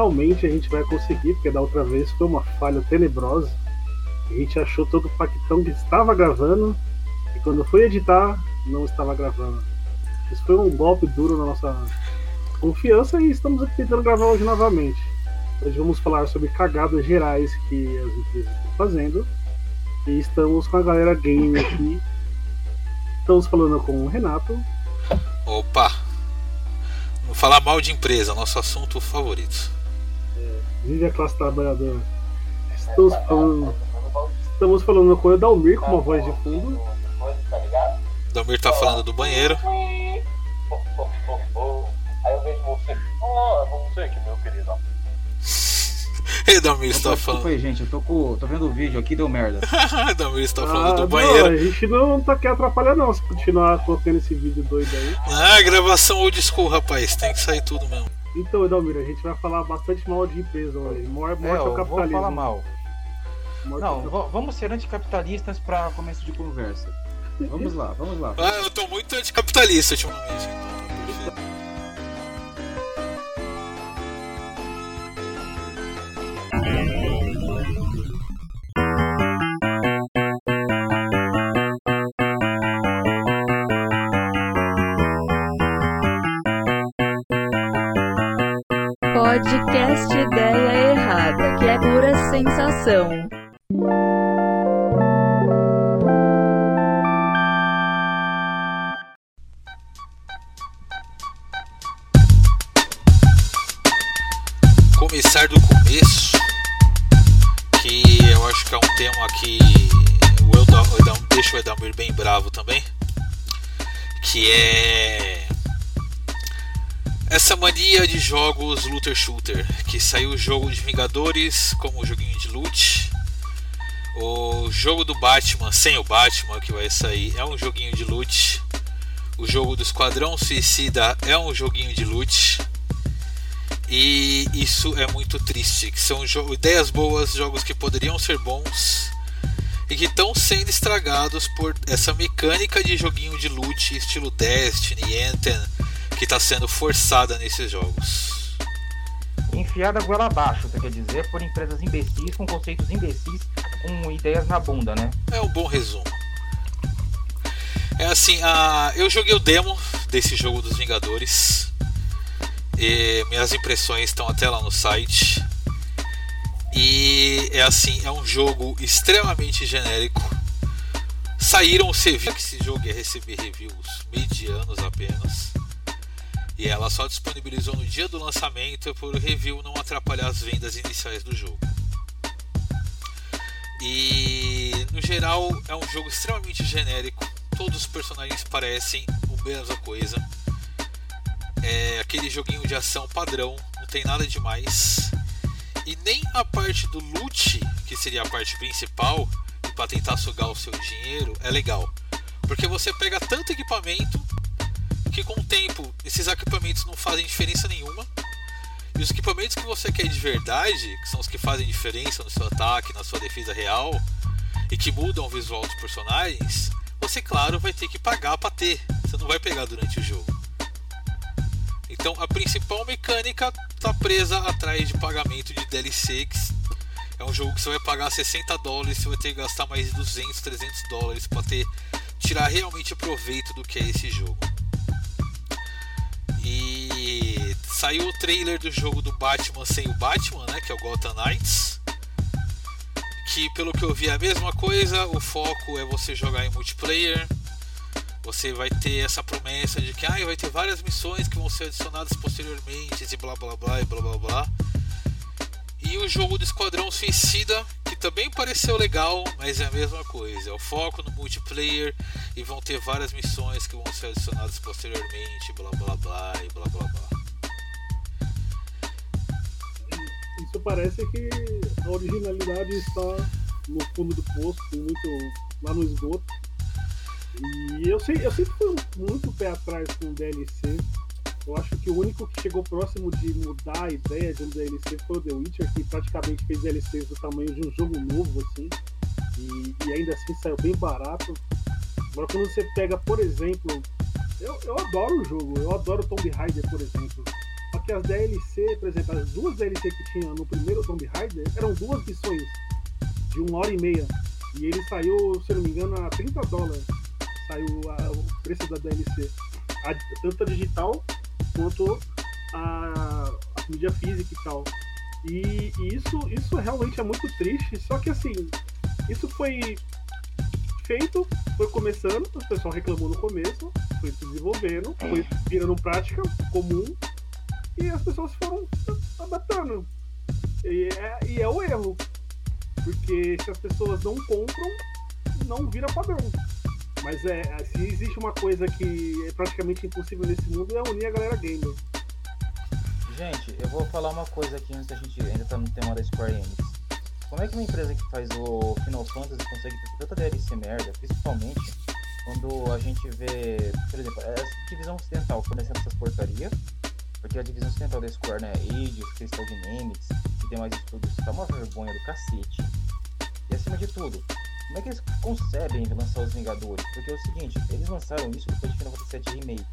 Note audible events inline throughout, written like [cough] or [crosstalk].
finalmente a gente vai conseguir, porque da outra vez foi uma falha tenebrosa. A gente achou todo o pactão que estava gravando e quando foi editar, não estava gravando. Isso foi um golpe duro na nossa confiança e estamos aqui tentando gravar hoje novamente. Hoje vamos falar sobre cagadas gerais que as empresas estão fazendo. E estamos com a galera game aqui. Estamos falando com o Renato. Opa! Vou falar mal de empresa, nosso assunto favorito. É, vive a classe trabalhadora. Estamos falando, estamos falando com o Dalmir com uma voz de fundo. Dalmir tá falando do banheiro. Aí eu vejo você. Ah, você que meu querido. E Dalmir está desculpa falando. aí, gente. Eu tô, com, tô vendo o vídeo aqui, deu merda. [laughs] Dalmir está Ah, falando do não, banheiro. a gente não tá quer atrapalhar não, se continuar colocando esse vídeo doido aí. Ah, gravação old school, rapaz. Tem que sair tudo mesmo. Então, Edalmir, a gente vai falar bastante mal de empresa hoje. Morte, É, ao eu vou capitalismo. falar mal. Morte Não, capitalismo. vamos ser anticapitalistas pra começo de conversa. Vamos lá, vamos lá. Ah, eu tô muito anticapitalista ultimamente. Então, Podcast Ideia Errada, que é pura sensação. Começar do começo, que eu acho que é um tema que o Edal, o Edal- deixa o Edalmir bem bravo também, que é essa mania de jogos looter shooter, que saiu o jogo de Vingadores como joguinho de loot, o jogo do Batman sem o Batman que vai sair é um joguinho de loot, o jogo do Esquadrão Suicida é um joguinho de loot. E isso é muito triste, que são ideias boas, jogos que poderiam ser bons e que estão sendo estragados por essa mecânica de joguinho de loot estilo Destiny, Anthem, que está sendo forçada nesses jogos. Enfiada goela abaixo, quer dizer, por empresas imbecis com conceitos imbecis com ideias na bunda, né? É um bom resumo. É assim, a... eu joguei o demo desse jogo dos Vingadores. E minhas impressões estão até lá no site. E é assim, é um jogo extremamente genérico. Saíram os reviews que esse jogo ia receber reviews medianos apenas. E ela só disponibilizou no dia do lançamento por o review não atrapalhar as vendas iniciais do jogo. E no geral é um jogo extremamente genérico. Todos os personagens parecem a mesma coisa. É aquele joguinho de ação padrão, não tem nada demais. E nem a parte do loot, que seria a parte principal, para tentar sugar o seu dinheiro, é legal. Porque você pega tanto equipamento com o tempo esses equipamentos não fazem diferença nenhuma. E os equipamentos que você quer de verdade, que são os que fazem diferença no seu ataque, na sua defesa real, e que mudam o visual dos personagens, você, claro, vai ter que pagar para ter. Você não vai pegar durante o jogo. Então a principal mecânica está presa atrás de pagamento de DLC. É um jogo que você vai pagar 60 dólares, você vai ter que gastar mais de 200, 300 dólares para ter tirar realmente proveito do que é esse jogo. E saiu o trailer do jogo do Batman sem o Batman, né, que é o Gotham Knights. Que pelo que eu vi é a mesma coisa, o foco é você jogar em multiplayer. Você vai ter essa promessa de que ah, vai ter várias missões que vão ser adicionadas posteriormente, e blá blá blá e blá blá blá. E o jogo do Esquadrão Suicida, que também pareceu legal, mas é a mesma coisa. É o foco no multiplayer e vão ter várias missões que vão ser adicionadas posteriormente, blá blá blá e blá blá blá. Isso parece que a originalidade está no fundo do poço, muito lá no esgoto. E eu, sei, eu sempre fui muito pé atrás com o DLC. Eu acho que o único que chegou próximo de mudar a ideia de um DLC foi o The Witcher, que praticamente fez DLCs do tamanho de um jogo novo, assim. E, e ainda assim saiu bem barato. Agora quando você pega, por exemplo, eu, eu adoro o jogo, eu adoro Tomb Raider, por exemplo. Só que as DLC, por exemplo, as duas DLC que tinha no primeiro Tomb Raider eram duas missões de uma hora e meia. E ele saiu, se eu não me engano, a 30 dólares. Saiu a- o preço da DLC. A- tanto a digital quanto a, a mídia física e tal. E, e isso, isso realmente é muito triste. Só que assim, isso foi feito, foi começando, o pessoal reclamou no começo, foi se desenvolvendo, foi virando prática comum e as pessoas foram adaptando. E é, e é o erro. Porque se as pessoas não compram, não vira padrão. Mas é, se existe uma coisa que é praticamente impossível nesse mundo é unir a galera gamer. Gente, eu vou falar uma coisa aqui antes da gente ainda tá no tema da Square Enix. Como é que uma empresa que faz o Final Fantasy consegue ter tanta DLC merda, principalmente quando a gente vê, por exemplo, é a divisão ocidental fornecendo essas porcarias, porque a divisão ocidental da Square, né, Eidos, Crystal Dynamics e demais estúdios, tá uma vergonha do cacete. E acima de tudo, como é que eles concebem lançar os Vingadores? Porque é o seguinte, eles lançaram isso depois de Final Fantasy VII Remake.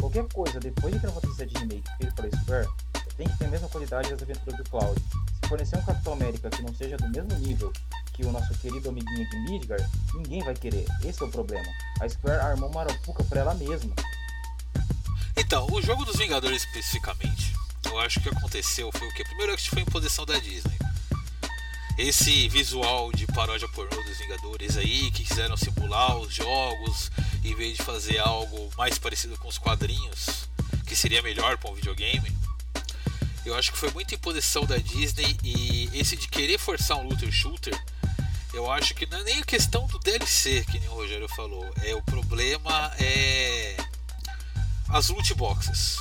Qualquer coisa depois de Final Fantasy VII Remake feito pela Square tem que ter a mesma qualidade das aventuras do Cloud. Se fornecer um Capitão América que não seja do mesmo nível que o nosso querido amiguinho de Midgar, ninguém vai querer. Esse é o problema. A Square armou uma arapuca pra ela mesma. Então, o jogo dos Vingadores especificamente, eu acho que aconteceu foi o que? Primeiro que foi em posição da Disney. Esse visual de paródia pornô dos Vingadores aí, que quiseram simular os jogos, em vez de fazer algo mais parecido com os quadrinhos, que seria melhor para um videogame. Eu acho que foi muita imposição da Disney e esse de querer forçar um looter shooter, eu acho que não é nem a questão do DLC, que nem o Rogério falou. É o problema é as loot boxes.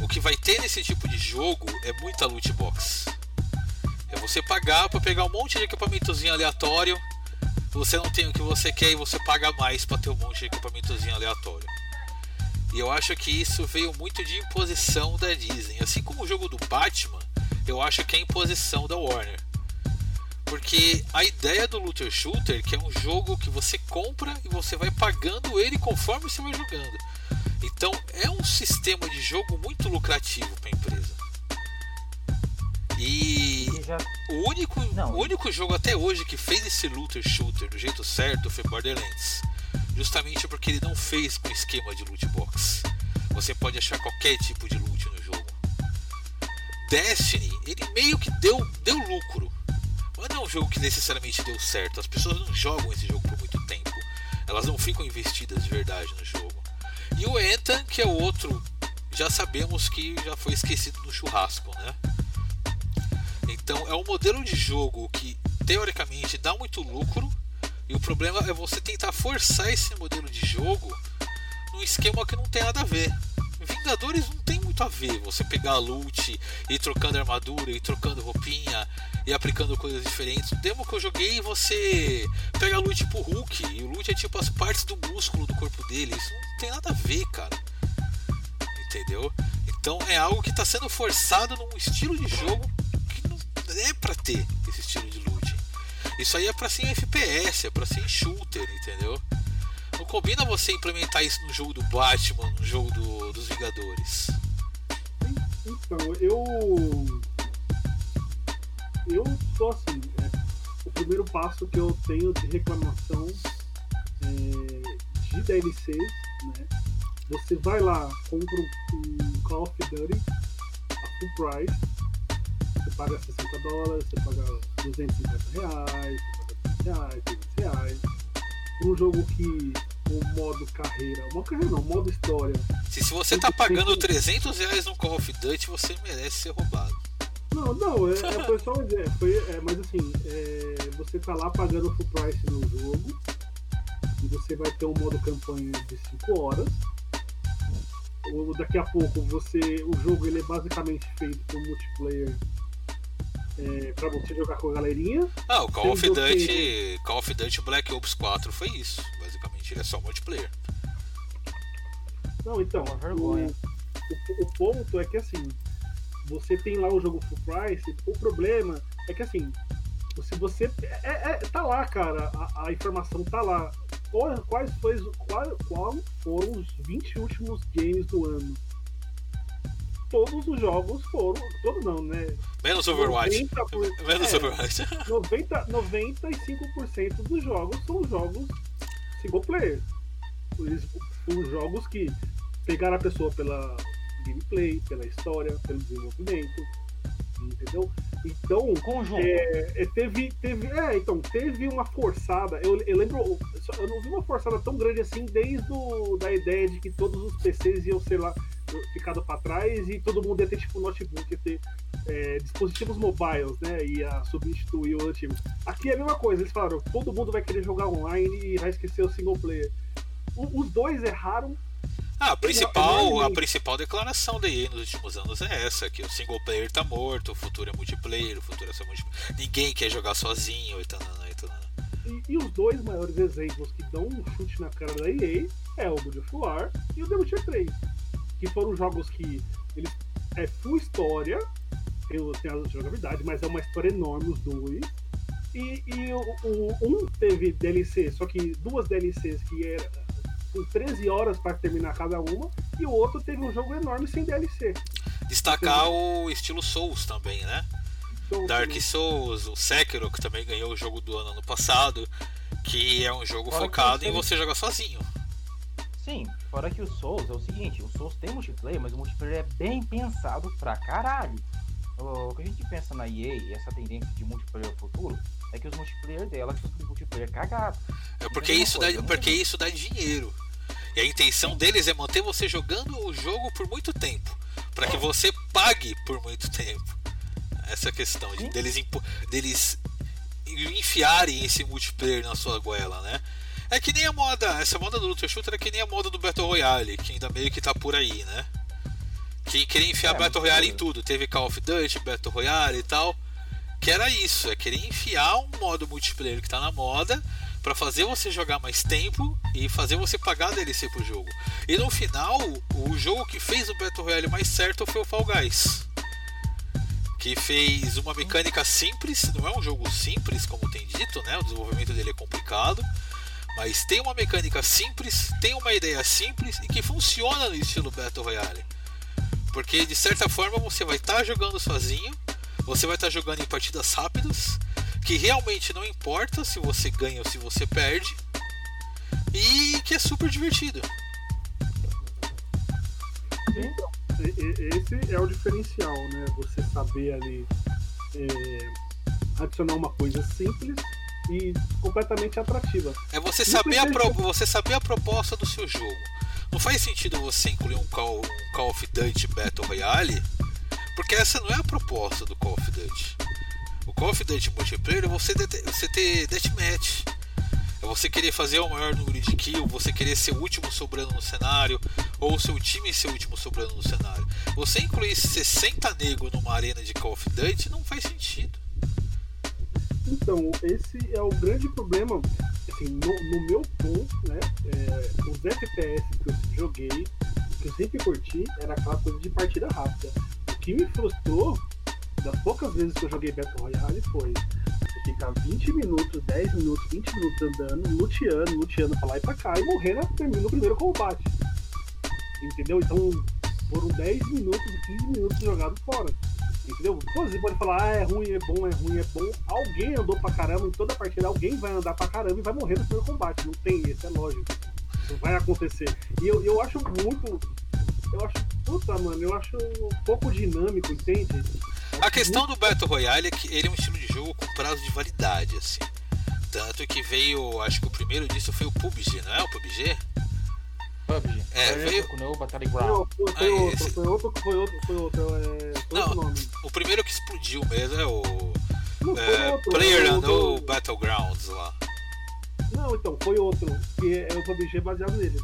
O que vai ter nesse tipo de jogo é muita loot box. Você pagar para pegar um monte de equipamentozinho aleatório. Você não tem o que você quer e você paga mais para ter um monte de equipamentozinho aleatório. E eu acho que isso veio muito de imposição da Disney. Assim como o jogo do Batman, eu acho que é imposição da Warner. Porque a ideia do Looter Shooter, que é um jogo que você compra e você vai pagando ele conforme você vai jogando. Então é um sistema de jogo muito lucrativo para a empresa. E já o único, Não. o único jogo até hoje que fez esse looter shooter do jeito certo foi Borderlands. Justamente porque ele não fez com esquema de loot box. Você pode achar qualquer tipo de loot no jogo. Destiny, ele meio que deu, deu lucro. Mas não é um jogo que necessariamente deu certo. As pessoas não jogam esse jogo por muito tempo. Elas não ficam investidas de verdade no jogo. E o Anthem, que é o outro, já sabemos que já foi esquecido no churrasco, né? Então é um modelo de jogo que teoricamente dá muito lucro e o problema é você tentar forçar esse modelo de jogo num esquema que não tem nada a ver. Vingadores não tem muito a ver você pegar a loot e ir trocando armadura e trocando roupinha e aplicando coisas diferentes. O demo que eu joguei você pega a loot pro Hulk e o loot é tipo as partes do músculo do corpo dele. Isso não tem nada a ver, cara. Entendeu? Então é algo que está sendo forçado num estilo de jogo é pra ter esse estilo de loot. Isso aí é pra ser em FPS, é pra ser em shooter, entendeu? Não combina você implementar isso no jogo do Batman, no jogo do- dos Vingadores. Então, eu. Eu tô assim. é, o primeiro passo que eu tenho de reclamação é, de DLCs, né? Você vai lá, compra um Call of Duty a full price. Você paga 60 dólares, você paga 250 reais, você paga 100 reais, 300 reais. Um jogo que o modo carreira, modo carreira não, modo história, Se, se você tá pagando 300 reais no Call of Duty, você merece ser roubado. Não, não, é, é, [laughs] foi só uma ideia. Foi, é, mas assim, é, você tá lá pagando full price no jogo. E você vai ter um modo campanha de 5 horas. O, daqui a pouco você. O jogo ele é basicamente feito por multiplayer. É, pra você jogar com a galerinha. Ah, o Call of Duty, que- Call of Duty Black Ops 4 foi isso. Basicamente, ele é só multiplayer. Não, então. É uma vergonha. O, o, o ponto é que assim, você tem lá o jogo full price, o problema é que assim, se você. É, é- tá lá, cara, a, a informação tá lá. Qual- Quais, foi, qual, qual foram os 20 últimos games do ano? Todos os jogos foram. Todos não, né? Menos Overwatch. 90 por- Menos é, Overwatch. [laughs] 90, 95% dos jogos são jogos single player. Eles- Os jogos que pegaram a pessoa pela gameplay, pela história, pelo desenvolvimento. Entendeu? Então, Conjunto. é, é, teve, teve, é, então, teve uma forçada. Eu, eu lembro, eu não vi uma forçada tão grande assim desde o, da ideia de que todos os PCs iam ser lá ficado para trás e todo mundo ia ter tipo notebook, ia ter é, dispositivos mobiles, né? Ia substituir o antigo. Aqui é a mesma coisa, eles falaram, todo mundo vai querer jogar online e vai esquecer o single player. O- os dois erraram. Ah, a principal, a principal declaração da EA nos últimos anos é essa, que o single player tá morto, o futuro é multiplayer, o futuro é só multiplayer. Ninguém quer jogar sozinho e tal, e tal. E, e os dois maiores exemplos que dão um chute na cara da EA é o God of War e o The Witcher 3. Que foram jogos que eles é full história, tem, tem a jogabilidade, mas é uma história enorme os dois. E, e o, o- um teve DLC, só que duas DLCs que era com 13 horas para terminar cada uma, e o outro teve um jogo enorme sem DLC. Destacar o estilo Souls também, né? Então, Dark Souls, o Sekiro, que também ganhou o jogo do ano ano passado, que é um jogo que focado em você jogar sozinho. Sim, fora que o Souls é o seguinte, o Souls tem multiplayer, mas o multiplayer é bem pensado pra caralho. O que a gente pensa na EA e essa tendência de multiplayer futuro é que os multiplayer dela são tudo multiplayer cagado. É porque isso, dá, porque isso dá dinheiro. E a intenção deles é manter você jogando o jogo por muito tempo. Pra que você pague por muito tempo. Essa questão de, deles, deles enfiarem esse multiplayer na sua goela, né? É que nem a moda, essa moda do Luther Shooter é que nem a moda do Battle Royale, que ainda meio que tá por aí, né? Que queria enfiar É, Battle Royale em tudo. Teve Call of Duty, Battle Royale e tal. Que era isso, é querer enfiar um modo multiplayer que tá na moda pra fazer você jogar mais tempo e fazer você pagar DLC pro jogo. E no final, o jogo que fez o Battle Royale mais certo foi o Fall Guys. Que fez uma mecânica simples, não é um jogo simples, como tem dito, né? O desenvolvimento dele é complicado, mas tem uma mecânica simples, tem uma ideia simples e que funciona no estilo Battle Royale. Porque de certa forma você vai estar jogando sozinho, você vai estar jogando em partidas rápidas, que realmente não importa se você ganha ou se você perde, e que é super divertido. E- e- Esse é o diferencial, né? Você saber ali é, adicionar uma coisa simples e completamente atrativa. É você saber, a pro- você saber a proposta do seu jogo. Não faz sentido você incluir um Call, um Call of Duty Battle Royale, porque essa não é a proposta do Call of Duty. O Call of Duty Multiplayer é você, você ter Deathmatch. É você querer fazer o maior número de kills, você querer ser o último sobrando no cenário, ou o seu time ser o último sobrando no cenário. Você incluir 60 negros numa arena de Call of Duty não faz sentido. Então, esse é o grande problema, assim, no, no meu ponto, né? é, os FPS que eu joguei, que eu sempre curti, era aquela coisa de partida rápida. O que me frustrou, das poucas vezes que eu joguei Battle Royale, foi ficar 20 minutos, 10 minutos, 20 minutos andando, luteando, luteando pra lá e pra cá e morrer na- no primeiro combate. Entendeu? Então foram 10 minutos, 15 minutos jogados fora. Entendeu? Você pode falar, ah, é ruim, é bom, é ruim, é bom. Alguém andou pra caramba em toda partida, alguém vai andar pra caramba e vai morrer no primeiro combate. Não tem, isso é lógico. Isso vai acontecer. E eu, eu acho muito. Eu acho. Puta, mano, eu acho pouco dinâmico, entende? A questão do Battle Royale é que ele é um estilo de jogo com prazo de validade, assim. Tanto que veio, acho que o primeiro disso foi o PUBG, não é o PUBG? PUBG. É, veio- Com o Não, Battleground. foi, foi Ah, outro, esse- foi outro, foi outro, foi outro, é, foi Não. outro nome. O primeiro que explodiu mesmo é o Não, foi é, outro. Player é Unknown do- Battlegrounds lá. Não, então, foi outro, que é, é o PUBG baseado nele.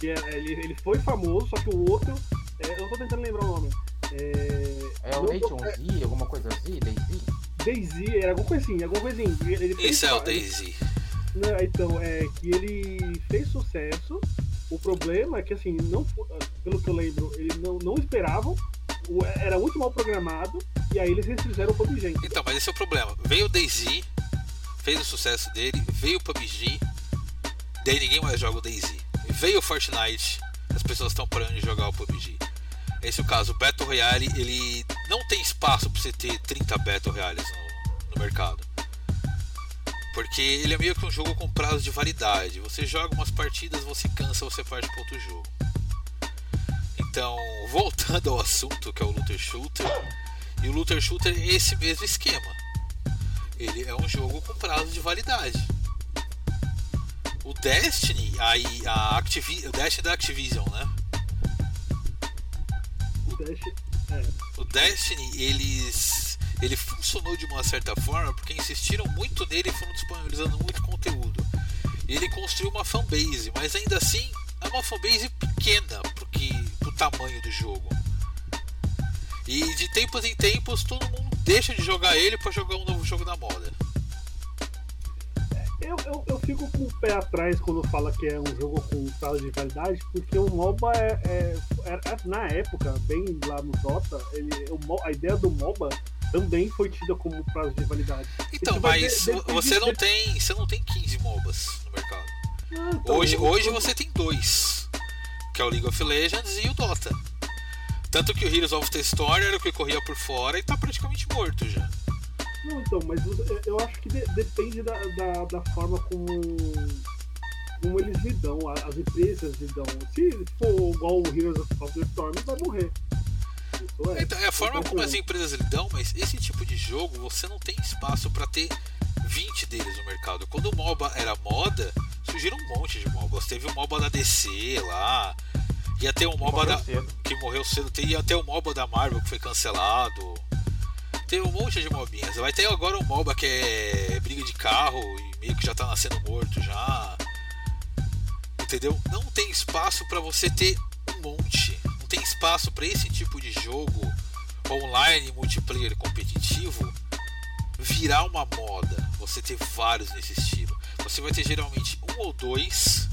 Que é, ele, ele foi famoso, só que o outro. é, eu tô tentando lembrar o nome. É, É o não- Nation Z, alguma coisa Z, Daisy? Daisy, era alguma coisinha, alguma coisinha. Ele, ele Esse é o Daisy. Não, então, é que ele fez sucesso. O problema é que, assim, não, pelo que eu lembro, eles não, não esperavam. Era muito mal programado. E aí eles fizeram o PUBG. Então, mas esse é o problema. Veio o Daisy, fez o sucesso dele, veio o PUBG, daí ninguém mais joga o Daisy. Veio o Fortnite, as pessoas estão parando de jogar o PUBG. Esse é o caso. O Battle Royale, ele não tem espaço para você ter 30 Battle Royales no, no mercado. Porque ele é meio que um jogo com prazo de validade. Você joga umas partidas, você cansa, você parte para outro jogo. Então, voltando ao assunto que é o Looter Shooter, e o Looter Shooter é esse mesmo esquema. Ele é um jogo com prazo de validade. O Destiny, aí a Activi o Destiny da Activision, né? O Dash. É. O Destiny, eles ele funcionou de uma certa forma porque insistiram muito nele e foram disponibilizando muito conteúdo. Ele construiu uma fanbase, mas ainda assim é uma fanbase pequena porque pro tamanho do jogo. E de tempos em tempos todo mundo deixa de jogar ele para jogar um novo jogo da moda. Eu, eu, eu fico com o pé atrás quando fala que é um jogo com prazo de validade, porque o MOBA é, é- é- na época, bem lá no Dota, ele, o a ideia do MOBA também foi tida como prazo de validade. Então, mas de- depende você não de- tem, você não tem 15 MOBAs no mercado. Ah, então, Hoje, hoje você tem dois, que é o League of Legends e o Dota. Tanto que o Heroes of the Storm era o que corria por fora e tá praticamente morto já. Não, então, mas eu- acho que de- depende da, da, da forma como, como eles lidam, as empresas lidam. Se for igual o Heroes of the Storm, vai morrer. É. Então, é a forma como as empresas lidam, mas esse tipo de jogo você não tem espaço pra ter 20 deles no mercado. Quando o MOBA era moda, surgiram um monte de MOBAs. Teve o MOBA da DC lá, ia ter um MOBA da, cedo. que morreu cedo, ia ter o MOBA da Marvel que foi cancelado. Tem um monte de mobinhas. Vai ter agora um MOBA que é briga de carro e meio que já tá nascendo morto já. Entendeu? Não tem espaço pra você ter um monte. Tem espaço pra esse tipo de jogo online, multiplayer competitivo virar uma moda. Você ter vários nesse estilo. Você vai ter geralmente um ou dois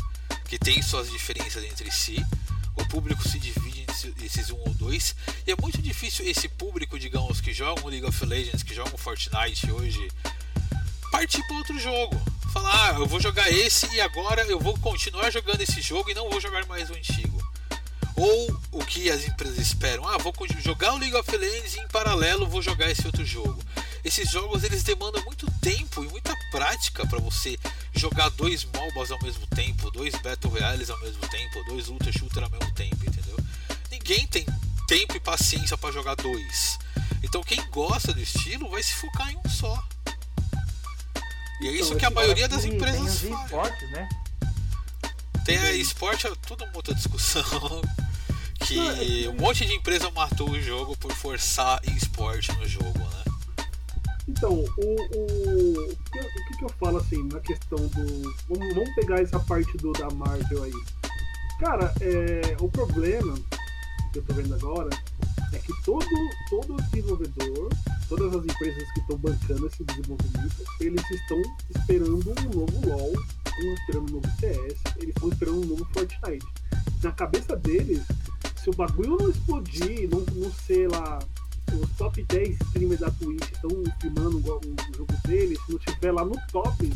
que tem suas diferenças entre si. O público se divide nesse- nesses um ou dois. E é muito difícil esse público, digamos, que joga o League of Legends, que joga o Fortnite hoje, partir para outro jogo. Falar, ah, eu vou jogar esse e agora eu vou continuar jogando esse jogo e não vou jogar mais o antigo. Ou o que as empresas esperam, ah, vou jogar o League of Legends e em paralelo vou jogar esse outro jogo. Esses jogos eles demandam muito tempo e muita prática para você jogar dois MOBAs ao mesmo tempo, dois Battle Royales ao mesmo tempo, dois Ultra Shooter ao mesmo tempo, entendeu? Ninguém tem tempo e paciência para jogar dois. Então quem gosta do estilo vai se focar em um só. E é isso Então, que a maioria das empresas faz. né? Tem a esporte, é tudo outra discussão. [laughs] Que é um monte de empresa matou o jogo por forçar esporte no jogo, né? Então, o, o, o, que, eu- o que eu falo assim, na questão do. Vamos, vamos pegar essa parte do da Marvel aí. Cara, é, o problema que eu tô vendo agora é que todo, todo desenvolvedor, todas as empresas que estão bancando esse desenvolvimento, eles estão esperando um novo LoL, estão esperando um novo CS, eles estão esperando um novo Fortnite. Na cabeça deles, se o bagulho não explodir, não, não ser lá os top 10 streamers da Twitch estão streamando o, o jogo deles, se não tiver lá no top,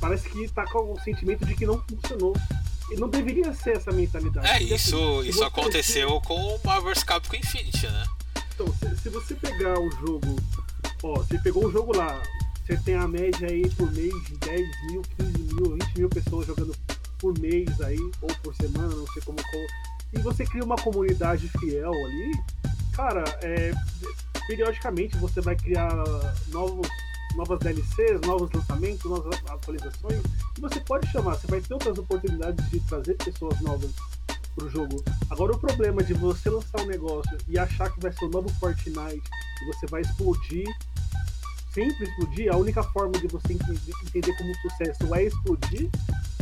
parece que tá com o sentimento de que não funcionou. E não deveria ser essa mentalidade. É, Porque, isso, assim, isso aconteceu com o Marvel's Capcom Infinity, né? Então, se, se você pegar o jogo, ó, você pegou o jogo lá, você tem a média aí por mês de 10 mil, 15 mil, 20 mil pessoas jogando por mês aí, ou por semana, não sei como. como e você cria uma comunidade fiel ali, cara, é, periodicamente você vai criar novos, novas DLCs, novos lançamentos, novas atualizações, e você pode chamar, você vai ter outras oportunidades de trazer pessoas novas pro jogo. Agora o problema de você lançar um negócio e achar que vai ser o novo Fortnite e você vai explodir, sempre explodir, a única forma de você entender, como sucesso é explodir,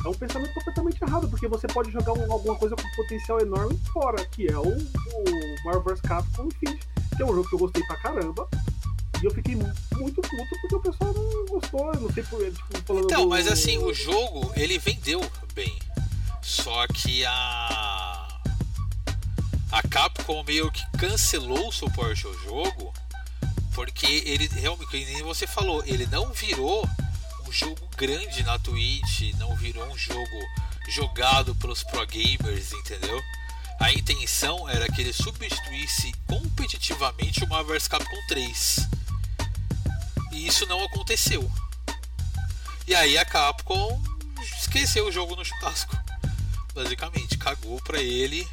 é um pensamento completamente errado, porque você pode jogar um- alguma coisa com potencial enorme fora, que é o, o Marvel vs Capcom Infinity, que é um jogo que eu gostei pra caramba. E eu fiquei mu- muito puto porque o pessoal não gostou, não sei por tipo, falando Então, do- mas assim, o jogo, ele vendeu bem. Só que a. A Capcom meio que cancelou o suporte ao jogo. Porque ele realmente, nem você falou, ele não virou um jogo grande na Twitch, não virou um jogo jogado pelos pro gamers, entendeu? a intenção era que ele substituísse competitivamente o Marvel Capcom 3. E isso não aconteceu. E aí a Capcom esqueceu o jogo no churrasco. Basicamente, cagou pra ele.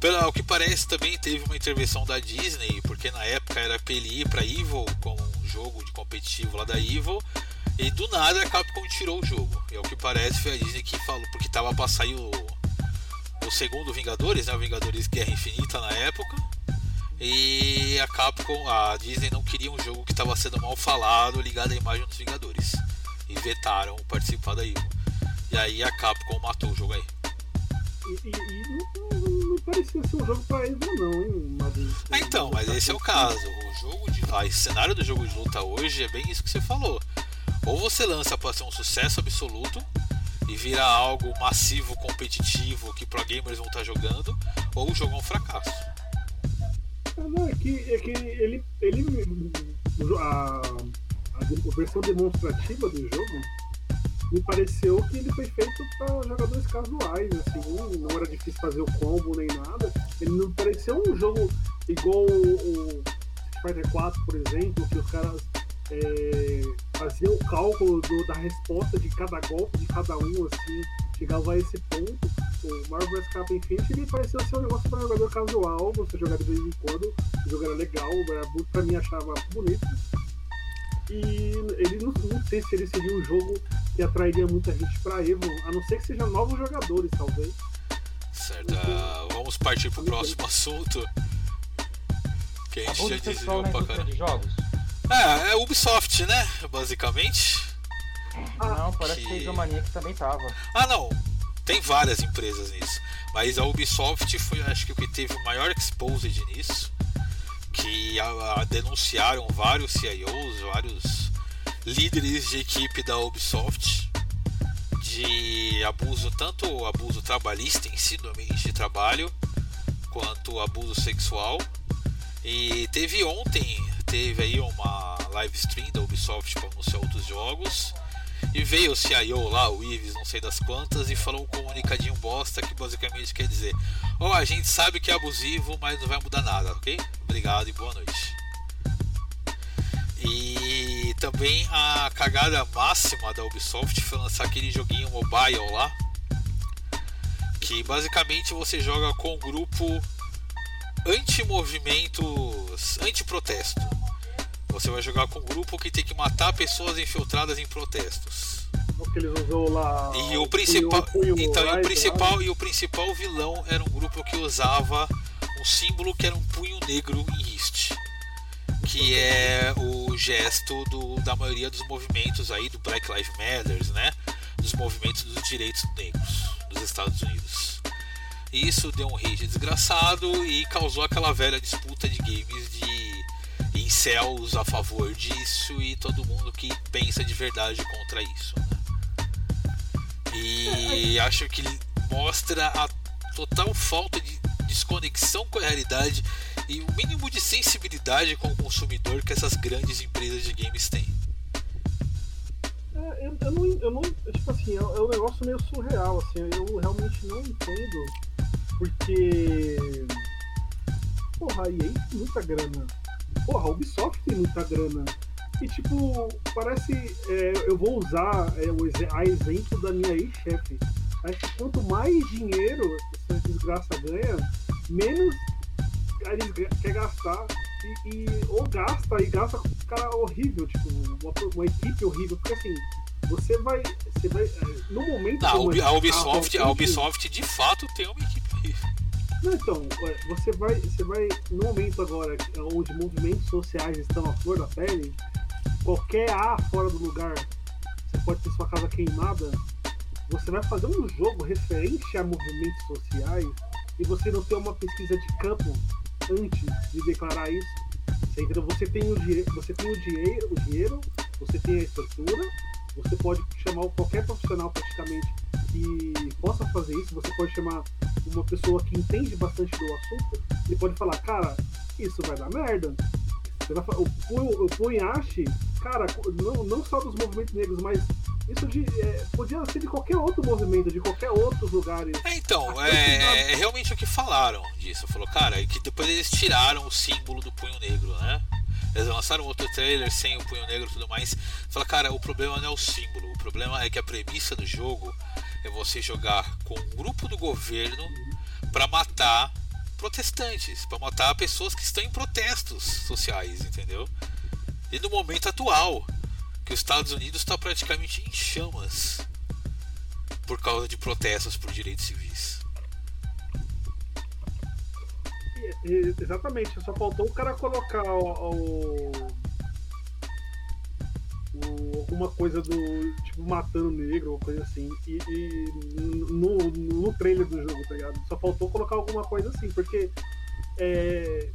Pelo que parece, também teve uma intervenção da Disney, porque na época era ir pra Evil, como um jogo de competitivo lá da Evil. E do nada a Capcom tirou o jogo. E ao que parece foi a Disney que falou, porque tava pra sair o, o segundo Vingadores, né? O Vingadores Guerra Infinita na época. E a Capcom, a Disney não queria um jogo que estava sendo mal falado ligado à imagem dos Vingadores. E vetaram participar da Evil. E aí a Capcom matou o jogo aí. E, e- e parecia ser um jogo pra Evo, não, hein? Mas, Ah, então, mas esse é o caso. O jogo de. Ah, o cenário do jogo de luta hoje é bem isso que você falou. Ou você lança para ser um sucesso absoluto e vira algo massivo, competitivo, que pro gamers vão estar jogando, ou o jogo é um fracasso. Ah, não, é que, é que ele. ele a, a versão demonstrativa do jogo me pareceu que ele foi feito para jogadores casuais, assim, não, era difícil fazer o combo nem nada. Ele não pareceu um jogo igual o, Fighter 4, por exemplo, que os caras é, faziam o cálculo do- da resposta de cada golpe de cada um, assim, chegava a esse ponto. O Marvel vs Capcom Infinity ele pareceu ser um negócio para jogador casual, você jogar de vez em quando, o jogo era legal, era pra mim achava bonito. E ele não, não sei se ele seria um jogo que atrairia muita gente pra Evo, a não ser que sejam novos jogadores, talvez. Certo? Ah, vamos partir pro próximo assunto. Que a gente já Abuso sexual desviou pra indústria caramba. de jogos? É, é Ubisoft, né? Basicamente. Não, parece que- que a Idomaniac também tava. Ah, não. Tem várias empresas nisso. Mas a Ubisoft foi, acho que, o que teve o maior exposed nisso. Que a- a- denunciaram vários CIOs, vários líderes de equipe da Ubisoft de abuso, tanto abuso trabalhista em si, do ambiente de trabalho, quanto abuso sexual. E teve ontem, teve aí uma live stream da Ubisoft para anunciar outros jogos. E veio o CIO lá, o Ives, não sei das quantas, e falou um comunicadinho bosta que basicamente quer dizer: Ó, a gente sabe que é abusivo, mas não vai mudar nada, ok? Obrigado e boa noite. E também a cagada máxima da Ubisoft foi lançar aquele joguinho mobile lá, que basicamente você joga com um grupo anti-movimentos, anti-protesto. Você vai jogar com um grupo que tem que matar pessoas infiltradas em protestos. O que eles usou lá. E o principal, então, e o principal e o principal vilão era um grupo que usava um símbolo que era um punho negro em riste, que é o gesto do- da maioria dos movimentos aí do Black Lives Matter, né? Dos movimentos dos direitos negros dos Estados Unidos. E Isso deu um rage desgraçado e causou aquela velha disputa de games de incels a favor disso e todo mundo que pensa de verdade contra isso. né? E acho que mostra a total falta de desconexão com a realidade e o mínimo de sensibilidade com o consumidor que essas grandes empresas de games têm. É, eu, eu não, eu não. Tipo assim, é, é um negócio meio surreal, assim, eu realmente não entendo. Porque. Porra, a EA tem muita grana. Porra, a Ubisoft tem muita grana. E tipo, parece. é, eu vou usar é, o a exemplo da minha ex-chefe. Acho que quanto mais dinheiro essa desgraça ganha, menos eles quer gastar. E, e- ou gasta e gasta com um cara horrível, tipo, uma, uma equipe horrível. Porque assim, você vai. Você vai. é, No momento. Não, a, como Ubi- é a Ubisoft, tá a Ubisoft de fato tem uma equipe horrível. Não, então, você vai, você vai, no momento agora onde movimentos sociais estão à flor da pele, qualquer A fora do lugar, você pode ter sua casa queimada, você vai fazer um jogo referente a movimentos sociais e você não tem uma pesquisa de campo antes de declarar isso. Você, entendeu? você tem o direito, você tem o dinheiro, o dinheiro, você tem a estrutura, você pode chamar qualquer profissional praticamente que possa fazer isso, você pode chamar uma pessoa que entende bastante do assunto, ele pode falar, cara, isso vai dar merda. Você vai, fa- o, Pu- o Punhashi, cara, não, não só dos movimentos negros, mas Isso de, é, podia ser de qualquer outro movimento, de qualquer outro lugar. É, então, é, é realmente o que falaram disso. Falou, cara, que depois eles tiraram o símbolo do punho negro, né? Eles lançaram outro trailer sem o punho negro e tudo mais. Fala, cara, o problema não é o símbolo, o problema é que a premissa do jogo é você jogar com um grupo do governo para matar protestantes, para matar pessoas que estão em protestos sociais, entendeu? E no momento atual, que os Estados Unidos está praticamente em chamas por causa de protestos por direitos civis. Exatamente, só faltou o cara colocar o, o- alguma coisa do tipo matando negro ou coisa assim e, e no, no trailer do jogo, tá ligado? Só faltou colocar alguma coisa assim, porque é,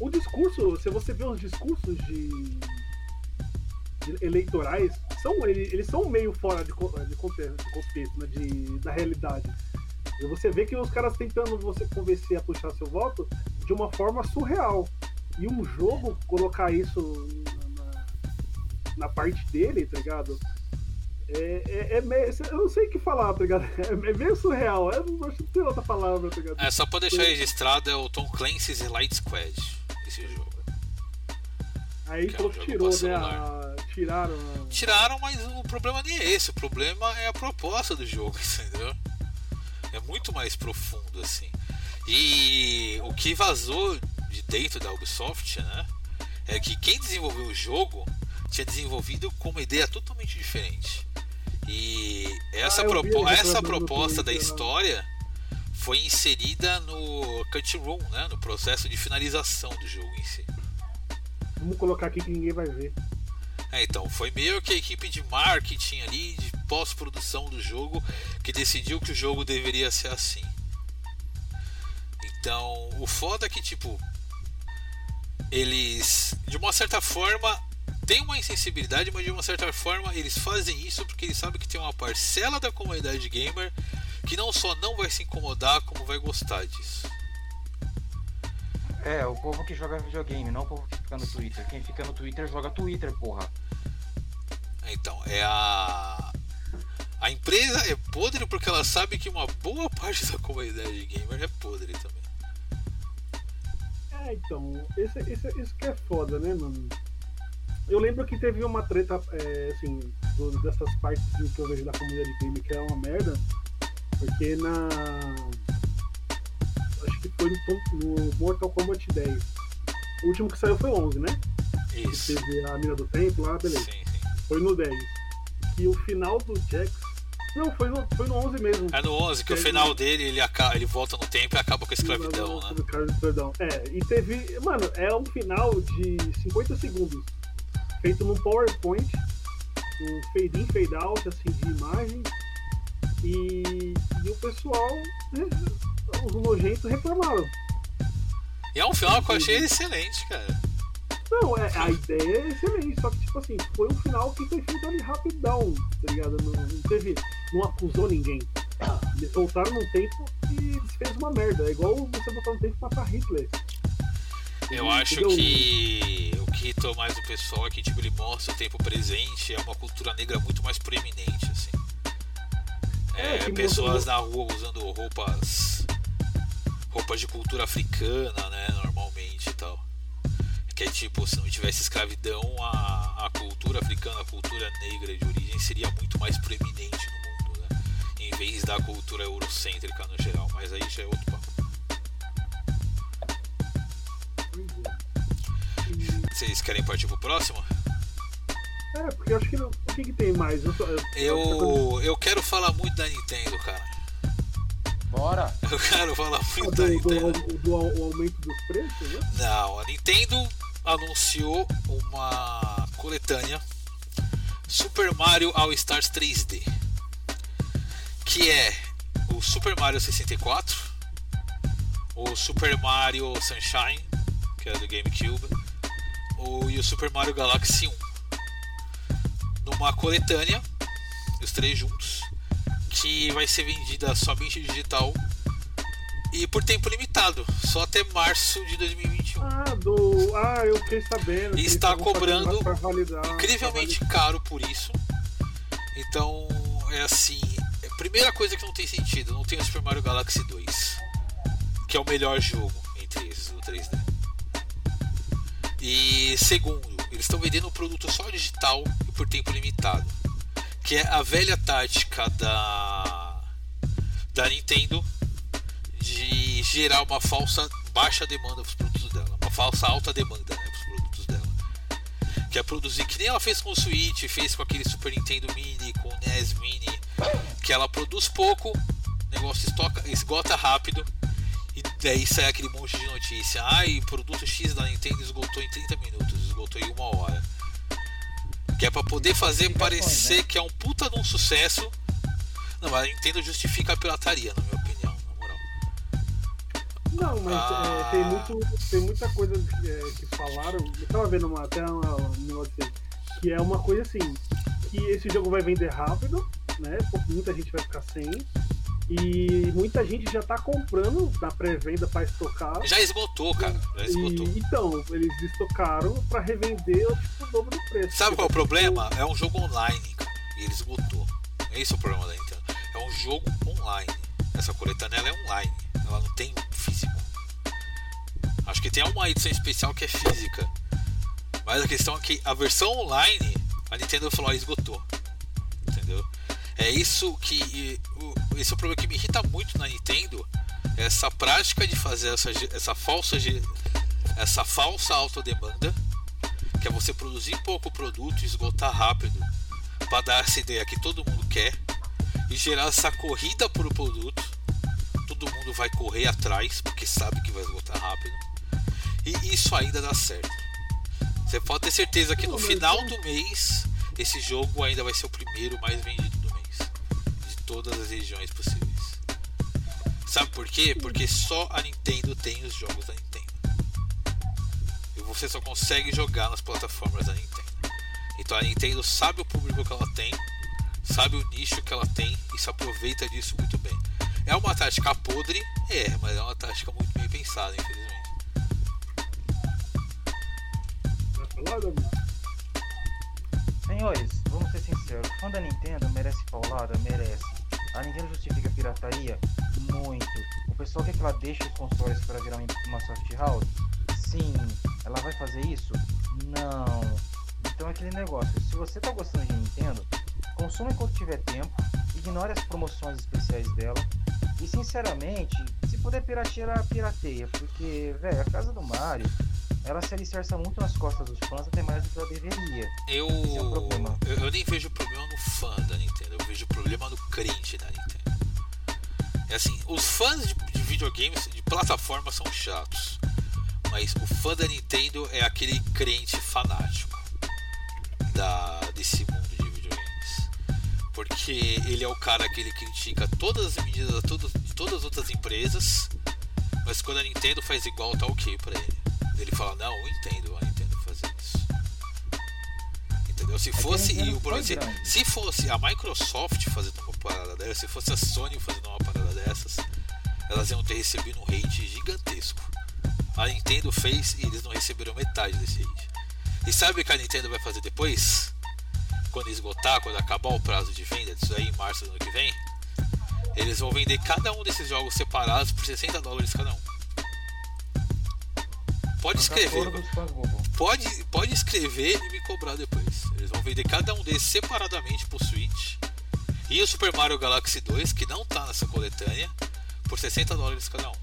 o discurso, se você vê os discursos de, de eleitorais, são, ele- eles são meio fora de, de contexto, né, de, da realidade. E você vê que os caras tentando você convencer a puxar seu voto de uma forma surreal. E um jogo colocar isso na, parte dele, tá ligado? É, é, é meio, eu não sei o que falar, tá ligado? [laughs] É, meio surreal. Eu não acho que tem outra palavra, tá ligado? É, só pra deixar registrado é o Tom Clancy's Light Squad, esse jogo. Aí que é um tirou, né? a- tiraram. a- Tiraram, mas o problema nem é esse, o problema é a proposta do jogo, [laughs] entendeu? É muito mais profundo assim. E o que vazou de dentro da Ubisoft, né? É que quem desenvolveu o jogo tinha desenvolvido com uma ideia totalmente diferente. E essa, Ah, propo- essa proposta da lá. história foi inserida no cut room, né? No processo de finalização do jogo em si. Vamos colocar aqui que ninguém vai ver. É, então, foi meio que a equipe de marketing ali, de pós-produção do jogo, que decidiu que o jogo deveria ser assim. Então, o foda é que, tipo, eles, de uma certa forma, têm uma insensibilidade, mas de uma certa forma eles fazem isso porque eles sabem que tem uma parcela da comunidade gamer que não só não vai se incomodar, como vai gostar disso. É, o povo que joga videogame, não o povo que fica no Twitter. Quem fica no Twitter joga Twitter, porra. Então, é a. A empresa é podre porque ela sabe que uma boa parte da comunidade gamer é podre também. É, então, esse, esse, isso que é foda, né, mano? Eu lembro que teve uma treta, é, assim, do- dessas partes assim, que eu vejo da comunidade game que é uma merda, porque na. Acho que foi no, no Mortal Kombat 10. O último que saiu foi o 11, né? Que Isso. teve a mina do tempo lá, beleza. Sim, sim. Foi no 10. E o final do Jax. Não, foi no, foi no 11 mesmo. É no 11 que o final dele ele, aca- ele volta no tempo e acaba com a escravidão, né? Perdão. É, e teve. Mano, é um final de 50 segundos. Feito num PowerPoint. Um fade in, fade out, assim, de imagem. E, e o pessoal, né, os nojentos reclamaram. E é um final que eu achei excelente, cara. Não, é, a ideia é excelente, só que, tipo assim, foi um final que foi feito ali rapidão, tá ligado? Não, não teve. Não acusou ninguém. Eles soltaram no tempo e fez uma merda. É igual você botar no tempo e matar Hitler. Eu acho que o que irritou mais o pessoal é que tipo, ele mostra o tempo presente, é uma cultura negra muito mais proeminente, assim. É, É, pessoas na rua usando roupas. roupas de cultura africana, né? Normalmente e tal. Que é tipo, se não tivesse escravidão, a, a cultura africana, a cultura negra de origem seria muito mais proeminente no mundo, né? Em vez da cultura eurocêntrica no geral. Mas aí já é outro papo. Vocês querem partir pro próximo? É, porque eu acho que. não- O que, que tem mais? Eu, só- eu, Eu, eu quero falar muito da Nintendo, cara. Bora! Eu quero falar do, muito da do, Nintendo. do, do au- aumento dos preços, né? Não, a Nintendo anunciou uma coletânea Super Mario All Stars 3D, que é o Super Mario 64, o Super Mario Sunshine, que é do GameCube, o, e o Super Mario Galaxy 1, numa coletânea, os três juntos, que vai ser vendida somente digital e por tempo limitado, só até março de 2021. Ah, do. Ah, eu fiquei sabendo. E está cobrando validar, incrivelmente caro por isso. Então, é assim. a Primeira coisa que não tem sentido, não tem o Super Mario Galaxy 2, que é o melhor jogo entre esses do 3D. E segundo, eles estão vendendo um produto só digital e por tempo limitado, que é a velha tática da da Nintendo de gerar uma falsa baixa demanda para os produtos dela, uma falsa alta demanda né, para os produtos dela. Que é produzir que nem ela fez com o Switch, fez com aquele Super Nintendo Mini, com o NES Mini, que ela produz pouco, negócio estoca, esgota rápido, e daí sai aquele monte de notícia. Ai, produto X da Nintendo esgotou em 30 minutos, esgotou em uma hora. Que é para poder fazer parecer que é um puta de um sucesso. Não, mas a Nintendo justifica a pirataria, na minha opinião, na moral. Não, mas Ah. é, tem, muito, tem muita coisa é, que falaram. Eu tava vendo uma, até uma, um assim, que é uma coisa assim, que esse jogo vai vender rápido, né? Muita gente vai ficar sem. E muita gente já tá comprando na pré-venda pra estocar. Já esgotou, cara. Já esgotou. E, então, eles estocaram pra revender tipo, o dobro do preço. Sabe qual é o problema? É um jogo online, cara. E ele esgotou. Esse é o problema da Nintendo. É um jogo online. Essa coletânea é online. Ela não tem físico. Acho que tem uma edição especial que é física. Mas a questão é que a versão online, a Nintendo falou, ah, esgotou. Entendeu? É isso que. Esse é o problema que me irrita muito na Nintendo. é Essa prática de fazer essa, essa falsa. Essa falsa autodemanda que é você produzir pouco produto e esgotar rápido para dar essa ideia que todo mundo quer e gerar essa corrida por o produto. Todo mundo vai correr atrás porque sabe que vai esgotar rápido. E isso ainda dá certo. Você pode ter certeza que no final é- do mês esse jogo ainda vai ser o primeiro mais vendido todas as regiões possíveis. Sabe por quê? Porque só a Nintendo tem os jogos da Nintendo. E você só consegue jogar nas plataformas da Nintendo. Então a Nintendo sabe o público que ela tem, sabe o nicho que ela tem e se aproveita disso muito bem. É uma tática podre? É, mas é uma tática muito bem pensada, infelizmente. Vai falar, Davi? Senhores, vamos ser sinceros, fã da Nintendo merece paulada? Merece. A Nintendo justifica a pirataria? Muito. O pessoal quer que ela deixe os consoles para virar uma- soft house? Sim. Ela vai fazer isso? Não. Então é aquele negócio, se você tá gostando de Nintendo, consuma enquanto tiver tempo, ignore as promoções especiais dela. E sinceramente, se puder piratear, pirateia, porque, velho, a casa do Mario, ela se alicerça muito nas costas dos fãs até mais do que ela deveria. Eu, Esse é o problema. eu, eu nem vejo problema no fã da Nintendo, eu vejo problema no crente da Nintendo. É assim, os fãs de, de videogames, de plataforma são chatos. Mas o fã da Nintendo é aquele crente fanático da, desse mundo de videogames. Porque ele é o cara que ele critica todas as medidas todas, de todas as outras empresas. Mas quando a Nintendo faz igual, tá ok pra ele. Ele fala, não, eu entendo a Nintendo fazer isso. Entendeu? Se a fosse. Nintendo E o foi se, se fosse a Microsoft fazendo uma parada dessa, se fosse a Sony fazendo uma parada dessas, elas iam ter recebido um hate gigantesco. A Nintendo fez e eles não receberam metade desse hate. E sabe o que a Nintendo vai fazer depois? Quando esgotar, quando acabar o prazo de venda disso aí em março do ano que vem, eles vão vender cada um desses jogos separados por 60 dólares cada um. Pode escrever, fãs bobo. pode, pode escrever e me cobrar depois. Eles vão vender cada um desses separadamente pro Switch. E o Super Mario Galaxy 2, que não tá nessa coletânea, por 60 dólares cada um.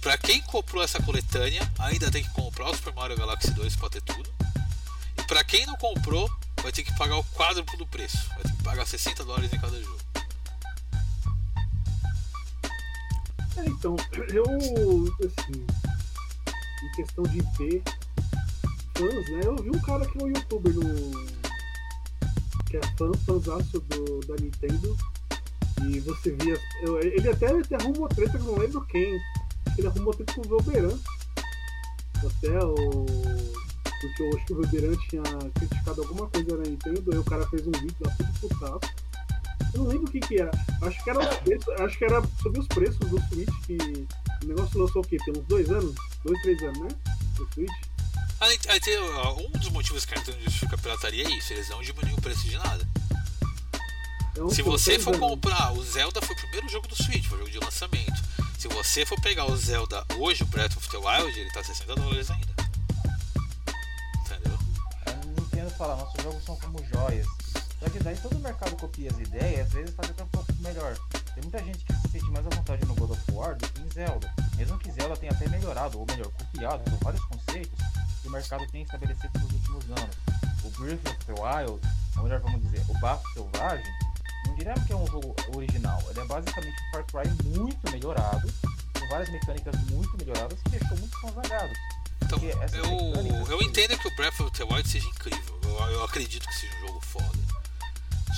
Pra quem comprou essa coletânea, ainda tem que comprar o Super Mario Galaxy 2 pra ter tudo. E pra quem não comprou, vai ter que pagar o quádruplo do preço. Vai ter que pagar 60 dólares em cada jogo. É, então, eu, assim, em questão de ter fãs, né? Eu vi um cara que é um youtuber no. que é fã, fãzaço do, da Nintendo. E você via. eu- ele até, até arrumou treta, que não lembro quem. Ele arrumou treta com o Velberan. Até o. Porque eu acho que o Velberan tinha criticado alguma coisa na Nintendo, aí o cara fez um vídeo lá tudo putaço. Eu não lembro o que que era. Acho que era, acho que era sobre os preços do Switch, que o negócio lançou o quê? Tem uns dois anos? Dois, três anos, né? Do Switch. Aí, aí tem, um dos motivos que a Nintendo justifica a pirataria é isso, eles não diminuem o preço de nada. Então, Se pô, você for anos. comprar, o Zelda foi o primeiro jogo do Switch, foi o jogo de lançamento. Se você for pegar o Zelda hoje, o Breath of the Wild, ele tá 60 dólares ainda. Entendeu? A Nintendo fala, nossos jogos são como joias. Só que daí todo o mercado copia as ideias, às vezes faz até um pouco melhor. Tem muita gente que se sente mais à vontade no God of War do que em Zelda. Mesmo que Zelda tenha até melhorado, ou melhor, copiado vários conceitos que o mercado tem estabelecido nos últimos anos. O Breath of the Wild, ou melhor, vamos dizer, o Bafo Selvagem, não diremos que é um jogo original. Ele é basicamente um Far Cry muito melhorado, com várias mecânicas muito melhoradas que deixou muitos consagrados. Então, eu, mecânicas eu entendo que o Breath of the Wild seja incrível. Eu, eu acredito que seja um jogo foda.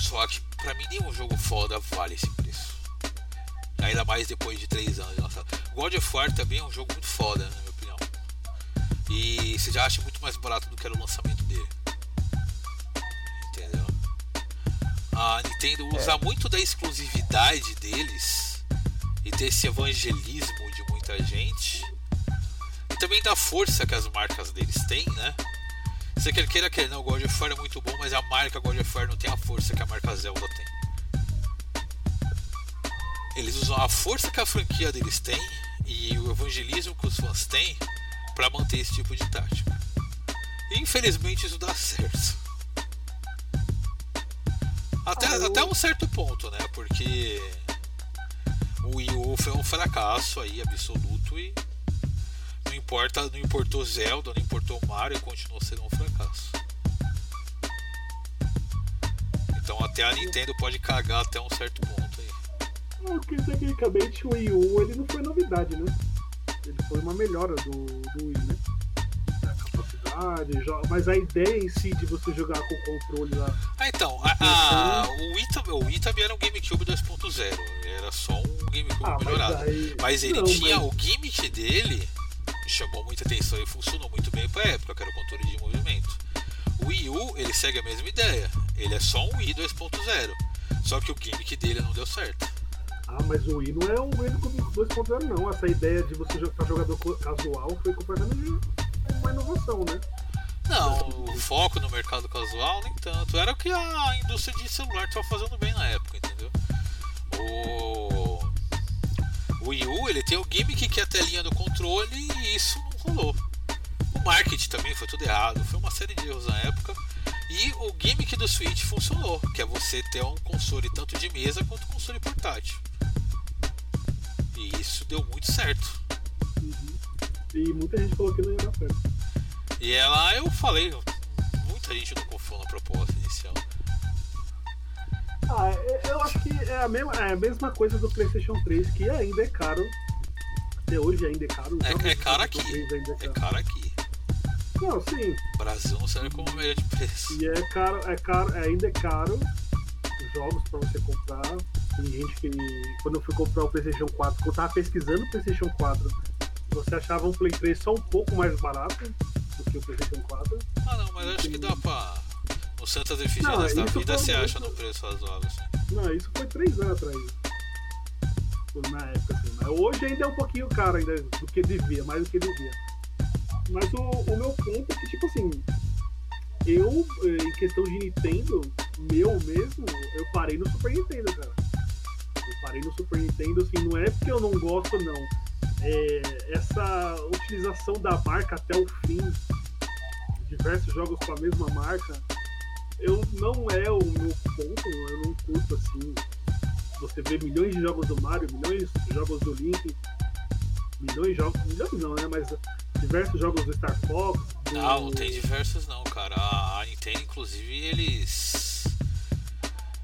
Só que pra mim nenhum jogo foda vale esse preço. Ainda mais depois de 3 anos de lançado. God of War também é um jogo muito foda, na minha opinião. E você já acha muito mais barato do que era o lançamento dele. Entendeu? A Nintendo usa muito da exclusividade deles e desse evangelismo de muita gente e também da força que as marcas deles têm, né? Você quer queira queira não, o God of War é muito bom, mas a marca God of War não tem a força que a marca Zelda tem. Eles usam a força que a franquia deles tem e o evangelismo que os fãs têm para manter esse tipo de tática. E infelizmente isso dá certo. Até, Ah, eu- até um certo ponto, né? Porque o Wii U foi um fracasso aí absoluto e não importa, não importou Zelda, não importou Mario, continuou sendo um fracasso. Então até a Nintendo pode cagar até um certo ponto aí. Não, porque tecnicamente o Wii U ele não foi novidade, né? Ele foi uma melhora do, do Wii, né? A capacidade, mas a ideia em si de você jogar com o controle lá. Ah, então, a- a- o, Wii, tam- o Wii também era um GameCube 2.0, era só um GameCube Ah, melhorado. mas, aí, Mas ele não, tinha mas- o gimmick dele, chamou muita atenção e funcionou muito bem pra época, que era o controle de movimento. O Wii U, ele segue a mesma ideia, ele é só um Wii 2.0, só que o gimmick dele não deu certo. Ah, mas o Wii não é o Wii do 2.0 não. Essa ideia de você jogar jogador casual foi completamente uma inovação, né? Não, o foco no mercado casual nem tanto. Era o que a indústria de celular estava fazendo bem na época, entendeu? O... o Wii U ele tem o gimmick que é a telinha do controle e isso não rolou. O marketing também foi tudo errado, foi uma série de erros na época. E o gimmick do Switch funcionou, que é você ter um console tanto de mesa quanto console portátil. E isso deu muito certo. E muita gente falou que não ia dar certo. E ela, eu falei, muita gente não confiou na proposta inicial. Ah, é- eu acho que é a mesma, é a mesma coisa do PlayStation 3, que ainda é caro. Até hoje ainda é caro. É, é caro PlayStation aqui. 3 ainda É caro aqui. Não, sim. Brasil não serve como média de preço. E é caro, é caro, ainda é caro os jogos pra você comprar. Tem gente que quando eu fui comprar o PlayStation 4, quando eu tava pesquisando o PlayStation 4, você achava um Play 3 só um pouco mais barato do que o PlayStation 4. Ah não, mas acho que dá pra. No Santas Efigênias da vida você acha no preço razoável. Assim. Não, isso foi 3 anos atrás. Na época, assim. Mas hoje ainda é um pouquinho caro ainda do que devia, mais do que devia. Mas o, o meu ponto é que, tipo assim, eu, eh, em questão de Nintendo, meu mesmo, eu parei no Super Nintendo, cara. Eu parei no Super Nintendo, assim, não é porque eu não gosto, não. É, essa utilização da marca até o fim, diversos jogos com a mesma marca, eu não é o meu ponto, eu não curto assim. Você vê milhões de jogos do Mario, milhões de jogos do Link, milhões de jogos, milhões não, né? Mas diversos jogos do Star Fox. Do... Não, não tem diversos não, cara. A Nintendo, inclusive, eles.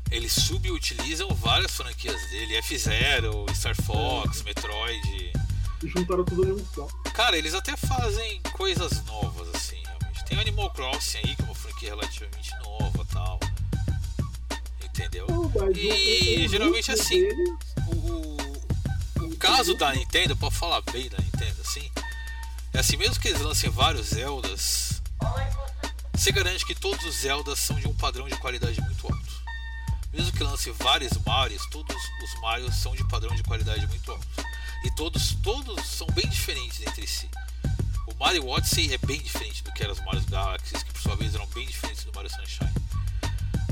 Eles subutilizam várias franquias dele, F-Zero, Star Fox, Metroid. E juntaram tudo em um só. Cara, eles até fazem coisas novas, assim, realmente. Tem Animal Crossing aí, que é uma franquia relativamente nova tal. Entendeu? E geralmente assim, o- o caso da Nintendo, pra falar bem da Nintendo, assim, é assim, mesmo que eles lancem vários Zeldas, você garante que todos os Zeldas são de um padrão de qualidade muito alto. Mesmo que lance vários Marios, todos os Marios são de padrão de qualidade muito alto. E todos, todos são bem diferentes entre si. Mario Odyssey é bem diferente do que eram os Mario Galaxies, que por sua vez eram bem diferentes do Mario Sunshine.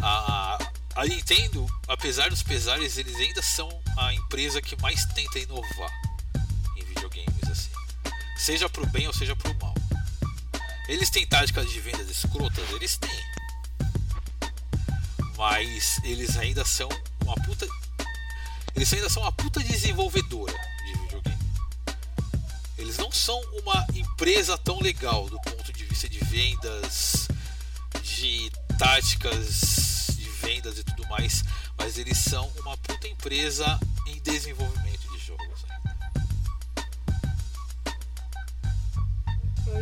A, a Nintendo, apesar dos pesares, eles ainda são a empresa que mais tenta inovar em videogames, assim. Seja pro bem ou seja pro mal. Eles têm táticas de vendas escrotas, eles têm. Mas eles ainda são uma puta. Eles ainda são uma puta desenvolvedora. Eles não são uma empresa tão legal do ponto de vista de vendas, de táticas de vendas e tudo mais, mas eles são uma puta empresa em desenvolvimento de jogos.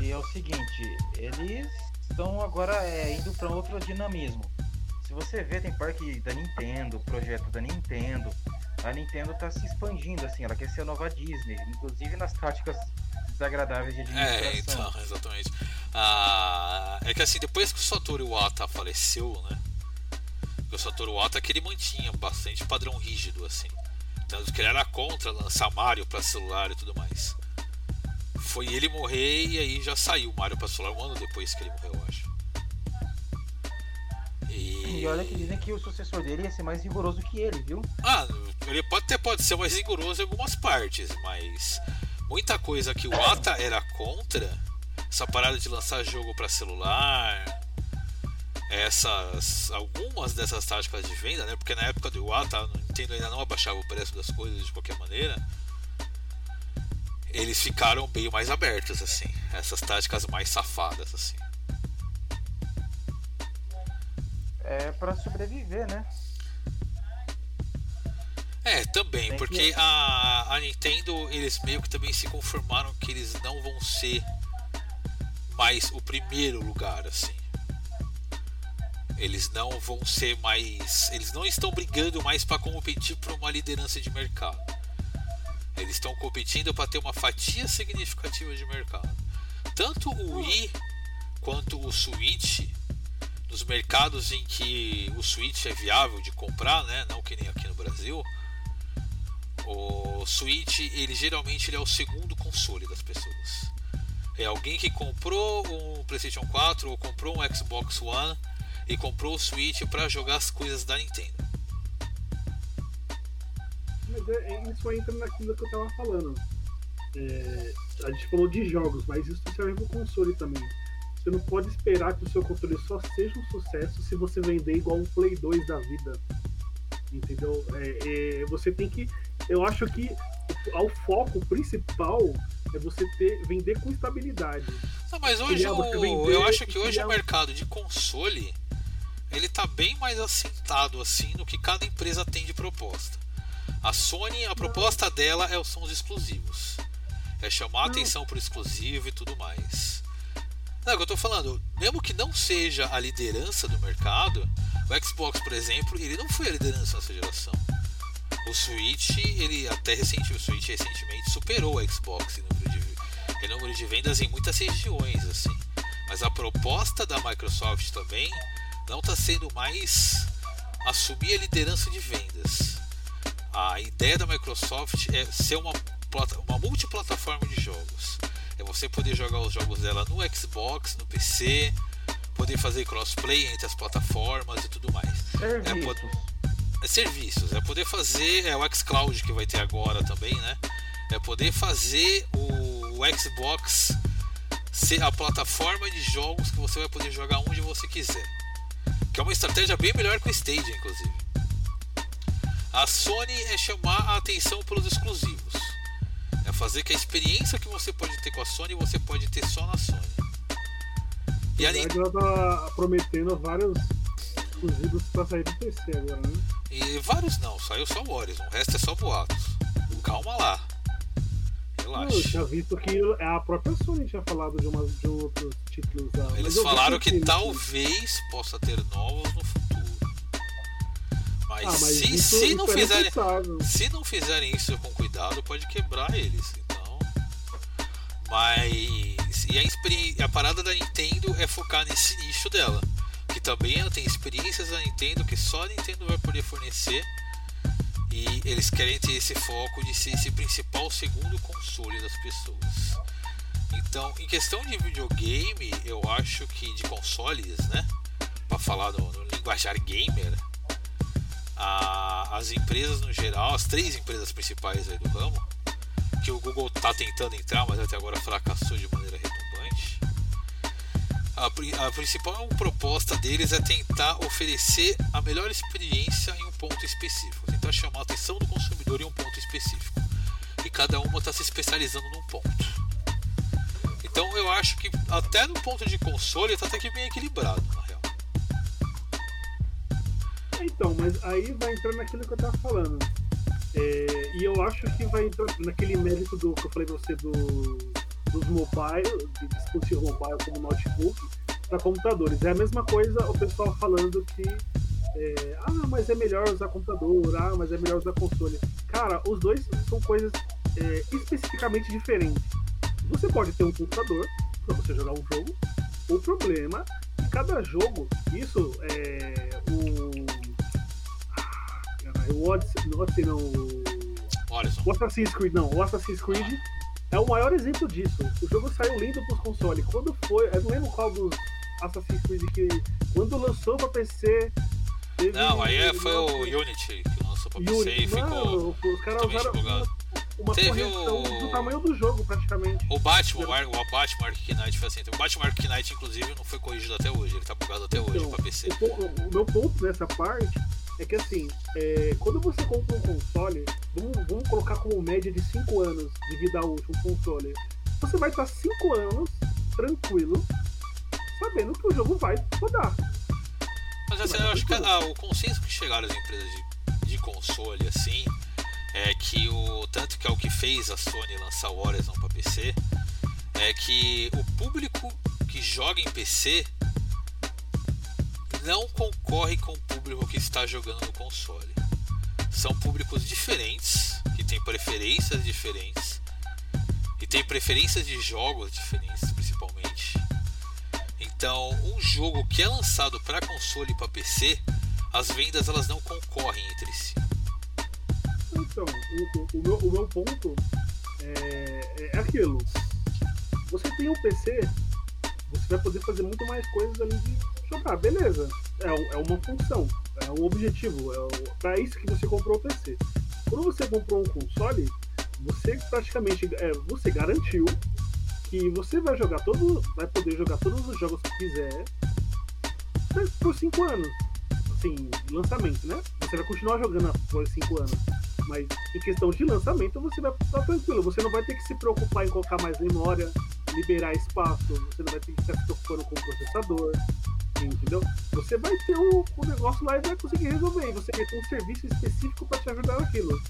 E é o seguinte, eles estão agora é, indo para outro dinamismo. Se você vê, tem parque da Nintendo, projeto da Nintendo. A Nintendo tá se expandindo, assim, ela quer ser a nova Disney, inclusive nas táticas desagradáveis de administração. É, então, exatamente. Ah, é que assim, depois que o Satoru Iwata faleceu, né? O Satoru Iwata que ele mantinha bastante padrão rígido, assim. Tanto que ele era contra lançar Mario para celular e tudo mais. Foi ele morrer e aí já saiu o Mario para celular um ano depois que ele morreu, eu acho. E... Olha que dizem que o sucessor dele ia ser mais rigoroso que ele, viu? Ah, ele pode até pode ser mais rigoroso em algumas partes, mas muita coisa que o Ata era contra, essa parada de lançar jogo para celular, essas algumas dessas táticas de venda, né? Porque na época do Iwata, a Nintendo ainda não abaixava o preço das coisas de qualquer maneira. Eles ficaram bem mais abertos assim, essas táticas mais safadas assim. É para sobreviver, né? É, também, Tem porque que- a, a Nintendo, eles meio que também se conformaram que eles não vão ser mais o primeiro lugar, assim. Eles não vão ser mais. Eles não estão brigando mais para competir por uma liderança de mercado. Eles estão competindo para ter uma fatia significativa de mercado. Tanto o Wii quanto o Switch, nos mercados em que o Switch é viável de comprar, né? não que nem aqui no Brasil, o Switch ele geralmente ele é o segundo console das pessoas. É alguém que comprou um PlayStation 4 ou comprou um Xbox One e comprou o Switch para jogar as coisas da Nintendo. Mas é, é- isso entra naquilo que eu tava falando. É, a gente falou de jogos, mas isso serve pro console também. Você não pode esperar que o seu controle só seja um sucesso se você vender igual um Play 2 da vida. Entendeu? É, é, você tem que. Eu acho que o, o foco principal é você ter, vender com estabilidade. Não, mas hoje o- vender, eu acho que hoje criar o mercado de console ele tá bem mais assentado assim no que cada empresa tem de proposta. A Sony, a proposta dela é, são os exclusivos. É chamar a atenção pro exclusivo e tudo mais. Não, é o que eu tô falando, mesmo que não seja a liderança do mercado, o Xbox, por exemplo, ele não foi a liderança nessa geração. O Switch, ele até recentemente, o Switch recentemente superou o Xbox em número de, em número de vendas em muitas regiões, assim. Mas a proposta da Microsoft também não está sendo mais assumir a liderança de vendas. A ideia da Microsoft é ser uma, uma multiplataforma de jogos. É você poder jogar os jogos dela no Xbox, no PC, poder fazer crossplay entre as plataformas e tudo mais. Serviços. É serviços, é poder fazer, é o xCloud que vai ter agora também, né? É poder fazer o, o Xbox ser a plataforma de jogos que você vai poder jogar onde você quiser. Que é uma estratégia bem melhor que o Stadia, inclusive. A Sony é chamar a atenção pelos exclusivos. É fazer que a experiência que você pode ter com a Sony você pode ter só na Sony. E Na a Nintendo verdade, ela tá prometendo vários exclusivos pra sair do PC agora, né? E vários não, saiu só o Horizon, o resto é só boatos. Calma lá. Não, eu Relaxa. tinha visto que a própria Sony tinha falado de, umas, de outros títulos da. Eles falaram que sim, talvez possa ter novos no futuro. Mas, Ah, mas se, se não é fizerem. Se não fizerem isso com cuidado, pode quebrar eles. Então. Mas. E a, a parada da Nintendo é focar nesse nicho dela. Que também ela tem experiências da Nintendo que só a Nintendo vai poder fornecer. E eles querem ter esse foco de ser esse principal segundo console das pessoas. Então, em questão de videogame, eu acho que de consoles, né? Pra falar no, no linguajar gamer, a- as empresas no geral, as três empresas principais do ramo, que o Google está tentando entrar, mas até agora fracassou de maneira retumbante. A, a principal proposta deles é tentar oferecer a melhor experiência em um ponto específico, tentar chamar a atenção do consumidor em um ponto específico. E cada uma está se especializando num ponto. Então eu acho que até no ponto de console está até que bem equilibrado, real. Então, mas aí vai entrar naquilo que eu tava falando. É, e eu acho que vai entrar naquele mérito do que eu falei pra você do, dos mobile, de discutir mobile como notebook para computadores. É a mesma coisa o pessoal falando que é, ah, mas é melhor usar computador, ah, mas é melhor usar console. Cara, os dois são coisas é, especificamente diferentes. Você pode ter um computador para você jogar um jogo. O problema é que cada jogo, isso é o. O Odyssey, não, Odyssey não, o- Assassin's Creed, não, o Assassin's Creed é o maior exemplo disso. O jogo saiu lindo pros consoles. Quando foi, eu não lembro qual dos Assassin's Creed que quando lançou pra PC. Teve Não, aí é- foi o Unity que lançou pra PC Unity. e ficou. Os caras usaram bugado. uma, Teve o- do tamanho do jogo, praticamente. O Batman, o Ar- o Batman Arkham Knight foi assim. O Batman Arkham Knight, inclusive, não foi corrigido até hoje. Ele tá bugado até hoje Então, pra PC. O, o meu ponto nessa parte é que assim, é, quando você compra um console, vamos, vamos colocar como média de 5 anos de vida útil um console, você vai estar 5 anos tranquilo, sabendo que o jogo vai rodar. Mas assim, eu acho que ah, o consenso que chegaram as empresas de, de console, assim, é que o. Tanto que é o que fez a Sony lançar o Horizon pra PC, é que o público que joga em PC não concorre com o público que está jogando no console. São públicos diferentes, que têm preferências diferentes, e têm preferências de jogos diferentes, principalmente. Então, um jogo que é lançado para console e para PC, as vendas elas não concorrem entre si. Então, o, o- meu, o meu ponto é, é aquilo. Você tem um PC, você vai poder fazer muito mais coisas além de jogar. Beleza, é, é uma função, é um objetivo, é pra isso que você comprou o PC. Quando você comprou um console, você praticamente é, você garantiu que você vai jogar todo, vai poder jogar todos os jogos que quiser por 5 anos. Assim, lançamento, né? Você vai continuar jogando por 5 anos. Mas em questão de lançamento, você vai estar tranquilo. Você não vai ter que se preocupar em colocar mais memória, liberar espaço. Você não vai ter que estar se preocupando com o processador. Entendeu? Você vai ter o, o negócio lá e vai conseguir resolver. E você vai ter um serviço específico para te ajudar naquilo.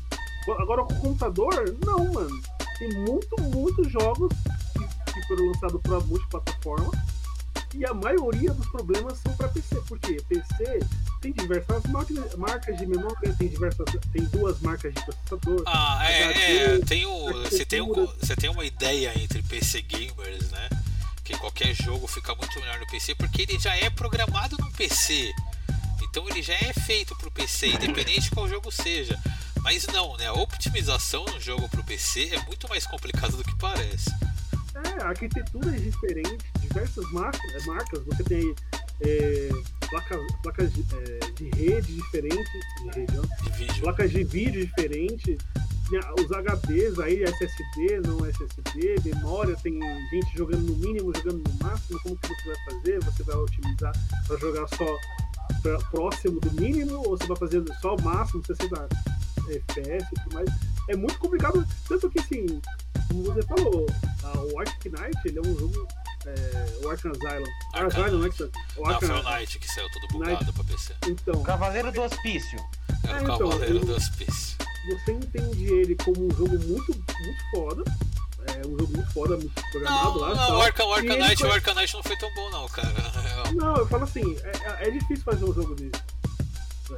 Agora com o computador, não, mano. Tem muito, muitos jogos que, que foram lançados para multiplataforma. E a maioria dos problemas são para PC. Porque PC tem diversas marcas, marcas de memória, tem diversas. Tem duas marcas de processador. Ah, é, HD, é, tem o, você, tem arquitetura. você tem uma ideia entre PC gamers, né? Que qualquer jogo fica muito melhor no PC porque ele já é programado no PC. Então ele já é feito pro PC, independente de qual jogo seja. Mas não, né? A optimização no jogo pro PC é muito mais complicado do que parece. É, a arquitetura é diferente, diversas marcas, marcas você tem é, placas, placas de, é, de rede diferentes, de rede, De vídeo. placas de vídeo diferentes, os HDs aí, SSD, não SSD, memória, tem gente jogando no mínimo, jogando no máximo, como que você vai fazer? Você vai otimizar para jogar só pra- próximo do mínimo, ou você vai fazer só o máximo, 60 FPS e tudo mais. É muito complicado, tanto que assim, como você falou, a- o Arctic Knight, ele é um jogo. É, o Arkham Asylum. Arkham Asylum, né? Knight. que- O Não, Arkham foi o Knight que saiu todo bugado pra PC. Então, Cavaleiro do Hospício. É É, o então, Cavaleiro eu- do Hospício. Você entende ele como um jogo muito, muito foda. É um jogo muito foda, muito programado Não, lá. não, o Arkham, o Arkham ele Knight, foi- Knight não foi tão bom não, cara. É, Não, eu falo assim, é, é difícil fazer um jogo desse.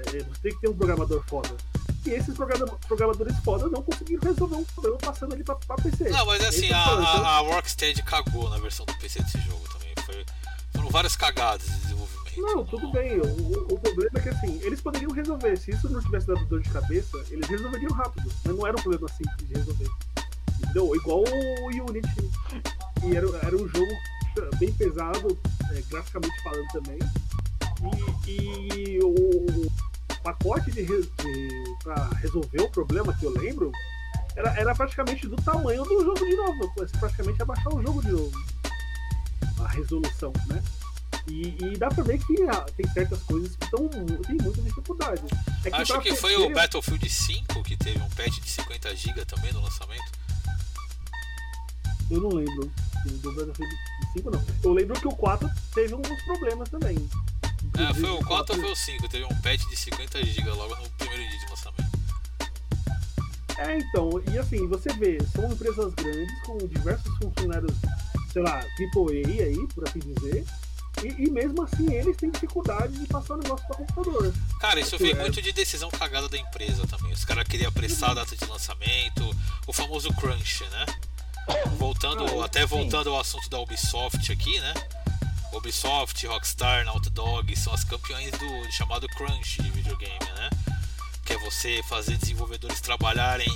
É, você tem que ter um programador foda. E esses programa- programadores foda não conseguiram resolver um problema passando ali pra, pra PC. Não, mas É assim, eu a, a, a Rocksteady cagou na versão do PC desse jogo também. Foi, foram várias cagadas de desenvolvimento. Não, tudo bem. O, o- problema é que assim, eles poderiam resolver. Se isso não tivesse dado dor de cabeça, eles resolveriam rápido. Mas não era um problema simples de resolver. Entendeu? Igual o Unity. E era, era um jogo bem pesado, é, graficamente falando também. E, e o, pacote de, de para resolver o problema que eu lembro era, era praticamente do tamanho do jogo de novo. Praticamente ia baixar o jogo de novo. A resolução, né? E, e dá pra ver que ah, tem certas coisas que tão, tem muita dificuldade. É Acho pra que foi o Battlefield 5 que teve um patch de 50 GB também no lançamento. Eu não lembro. Do Battlefield 5 não. Eu lembro que o 4 teve alguns problemas também. É, foi o Inclusive, 4 ou foi o 5? Teve um patch de 50 GB logo no primeiro dia de lançamento. É, então, e assim, você vê, são empresas grandes com diversos funcionários, sei lá, AAA aí, por assim dizer, e, e mesmo assim eles têm dificuldade de passar o negócio para computador. Cara, isso veio é- muito de decisão cagada da empresa também. Os caras queriam apressar a data de lançamento, o famoso crunch, né? Voltando, Ah, até sim. voltando ao assunto da Ubisoft aqui, né? Ubisoft, Rockstar, Naughty Dog são as campeões do chamado crunch de videogame, né? Que é você fazer desenvolvedores trabalharem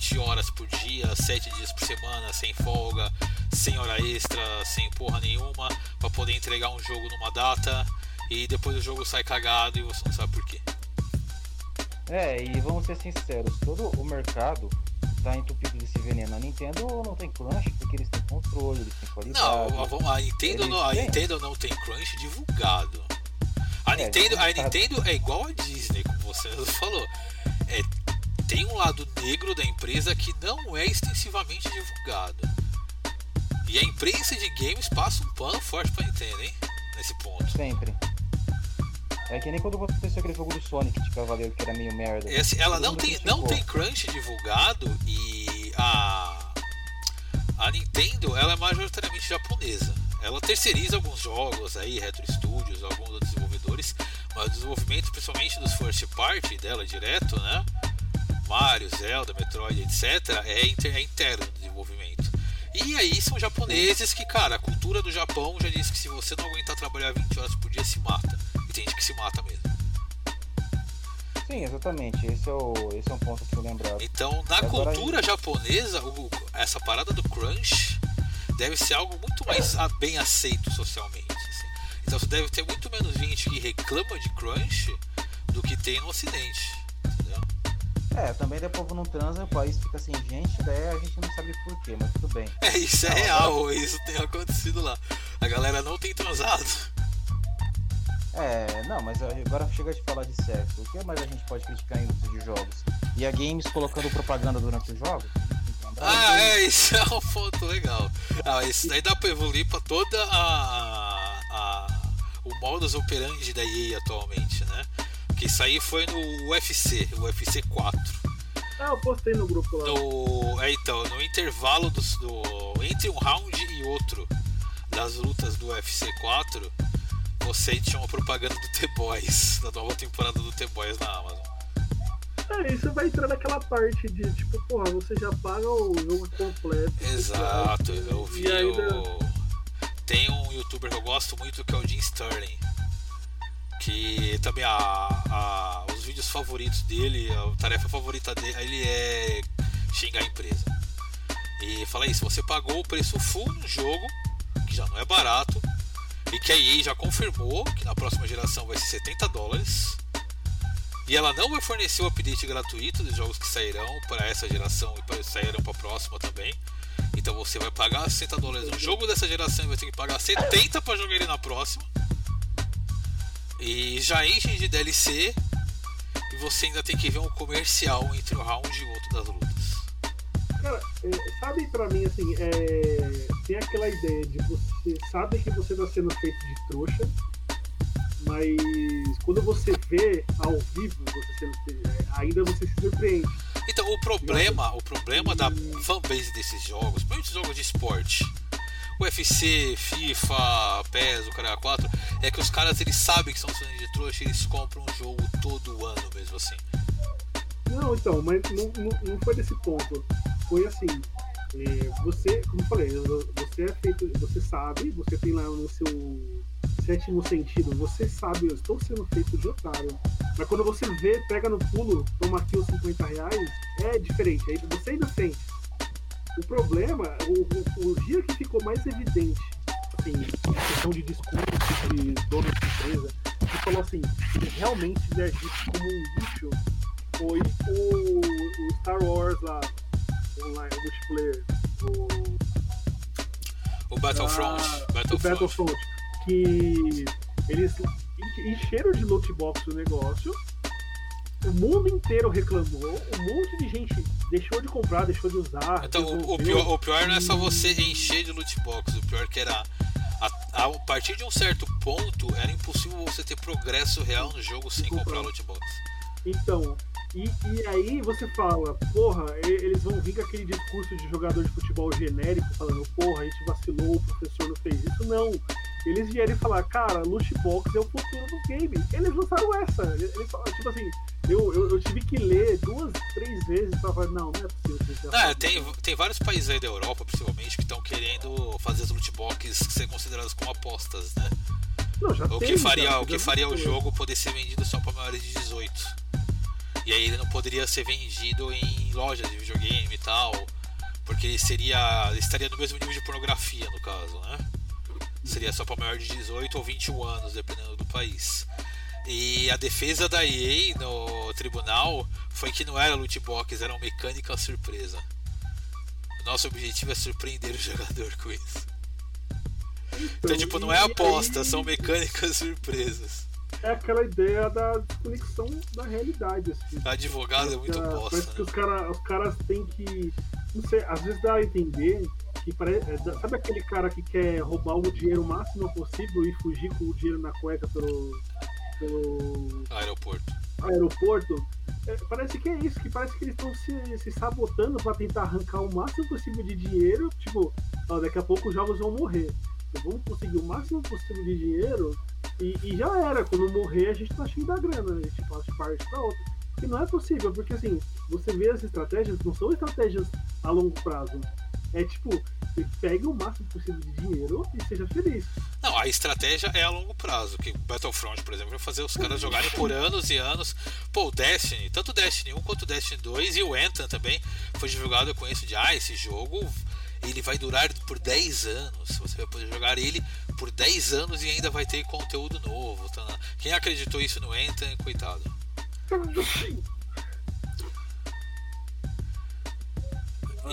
20 horas por dia, 7 dias por semana, sem folga, sem hora extra, sem porra nenhuma, pra poder entregar um jogo numa data e depois o jogo sai cagado e você não sabe por quê. É, e vamos ser sinceros, todo o mercado tá entupido desse veneno. A Nintendo não tem crunch porque eles têm controle, eles têm qualidade. Não, a Nintendo, não, a. Nintendo não tem crunch divulgado. A É, Nintendo, a. Nintendo é igual a Disney, como você [laughs] falou. É, tem um lado negro da empresa que não é extensivamente divulgado. E a imprensa de games passa um pano forte pra Nintendo, hein? Nesse ponto. Sempre. É que nem quando aconteceu aquele jogo do Sonic de Cavaleiro que era meio merda. Assim, ela não tem, não tem crunch divulgado e a a Nintendo ela é majoritariamente japonesa. Ela terceiriza alguns jogos aí, Retro Studios, alguns dos desenvolvedores, mas o desenvolvimento, principalmente dos first party dela direto, né? Mario, Zelda, Metroid, etc., é, inter, é interno do desenvolvimento. E aí são japoneses que, cara, a cultura do Japão já diz que se você não aguentar trabalhar 20 horas por dia, se mata. E tem gente que se mata mesmo. Sim, exatamente. Esse é, o, esse é um ponto que eu lembrava. Então, na Agora- cultura japonesa, o- essa parada do crunch deve ser algo muito mais a- bem aceito socialmente. assim. Então, você deve ter muito menos gente que reclama de crunch do que tem no ocidente. Entendeu? É, também povo não transa, o país fica sem gente, daí a gente não sabe porquê, mas tudo bem. É, isso é real, isso tem acontecido lá. A galera não tem transado. É, não, mas agora chega de falar de sexo. O que mais a gente pode criticar a indústria de jogos? E a Games colocando propaganda durante os jogos? Ah, é, isso é um ponto legal. Ah, isso daí dá pra evoluir pra toda a, a- o modus operandi da EA atualmente, né? Que isso aí foi no UFC, o UFC 4. Ah, eu postei no grupo lá. No, é, então, no intervalo dos, do, entre um round e outro das lutas do UFC 4, você tinha uma propaganda do The Boys, [laughs] da nova temporada do The Boys na Amazon. É, isso vai entrar naquela parte de tipo, porra, você já paga o jogo completo. Exato, eu vi E ainda. o... Tem um youtuber que eu gosto muito que é o Jim Sterling. Que também a, a- os vídeos favoritos dele, a tarefa favorita dele, ele é xingar a empresa. E fala isso, você pagou o preço full no jogo, que já não é barato, e que a EA já confirmou que na próxima geração vai ser 70 dólares. E ela não vai fornecer o update gratuito dos jogos que sairão para essa geração e para sairão para a próxima também. Então você vai pagar 60 dólares no jogo dessa geração e vai ter que pagar 70 para jogar ele na próxima. E já enchem de DLC. E você ainda tem que ver um comercial entre um round e outro das lutas. Cara, é, sabe pra mim assim, é, tem aquela ideia de você sabe que você tá sendo feito de trouxa, mas quando você vê ao vivo você sendo é, ainda você se surpreende. Então o problema, o problema da fanbase desses jogos, principalmente jogos de esporte, UFC, FIFA, PES, o cara 4, é que os caras eles sabem que são sendo de trouxa eles compram um jogo todo ano mesmo assim. Não, então, mas não, não, não foi desse ponto. Foi assim, é, você, como eu falei, você é feito, você sabe, você tem lá no seu sétimo sentido, você sabe, eu estou sendo feito de otário. Mas quando você vê, pega no pulo, toma aqui os 50 reais, é diferente. Aí você ainda sente. O problema, o, o, o dia que ficou mais evidente, assim, questão de discurso de dono de empresa, que falou assim, que realmente ele agiu como um lixo foi o, o Star Wars lá, online, o multiplayer, o, O Battlefront. ah, o Battlefront. Battlefront, que eles encheram de loot box o negócio, o mundo inteiro reclamou, um monte de gente deixou de comprar, deixou de usar. Então, o, o pior, o pior não é só você encher de loot box, o pior que era. A, a partir de um certo ponto, era impossível você ter progresso real no jogo sem comprar. comprar loot box. Então, e, e aí você fala, porra, eles vão vir com aquele discurso de jogador de futebol genérico, falando, porra, a gente vacilou, o professor não fez isso. Não. Eles vieram falar, cara, loot box é o futuro do game. Eles lançaram essa. Eles tipo assim, eu, eu, eu tive que ler duas, três vezes pra falar, não, não é possível. já É, tem, isso." tem vários países aí da Europa, principalmente, que estão querendo fazer as loot boxes ser consideradas como apostas, né? Não, já O tem, que faria, o, que faria o jogo poder ser vendido só para maiores de 18. E aí ele não poderia ser vendido em lojas de videogame e tal, porque ele seria ele estaria no mesmo nível de pornografia no caso, né? Seria só para maior de 18 ou 21 anos, dependendo do país. E a defesa da EA no tribunal foi que não era loot box, eram mecânicas surpresa. O nosso objetivo é surpreender o [laughs] jogador com isso. Então, tipo, não é aposta, são mecânicas [laughs] surpresas. É aquela ideia da desconexão da realidade, assim. Advogado é muito bosta, Parece que né? os, cara, os caras têm que. Não sei, às vezes dá a entender que parece. Sabe aquele cara que quer roubar o dinheiro o máximo possível e fugir com o dinheiro na cueca pelo, pelo Aeroporto. aeroporto? É, parece que é isso, que parece que eles estão se, se sabotando pra tentar arrancar o máximo possível de dinheiro. Tipo, ó, daqui a pouco os jogos vão morrer. Vamos conseguir o máximo possível de dinheiro e, e já era. Quando morrer, a gente tá cheio da grana, a gente passa de parte pra outra. E não é possível, porque assim, você vê as estratégias, não são estratégias a longo prazo. É tipo, pega o máximo possível de dinheiro e seja feliz. Não, a estratégia é a longo prazo. Que Battlefront, por exemplo, vai fazer os caras jogarem por anos e anos. Pô, o Destiny, tanto o Destiny 1 quanto o Destiny 2 e o Anthem também foi divulgado com isso de ah, esse jogo ele vai durar por 10 anos. Você vai poder jogar ele por 10 anos e ainda vai ter conteúdo novo. tá? Quem acreditou isso no Anthem, coitado.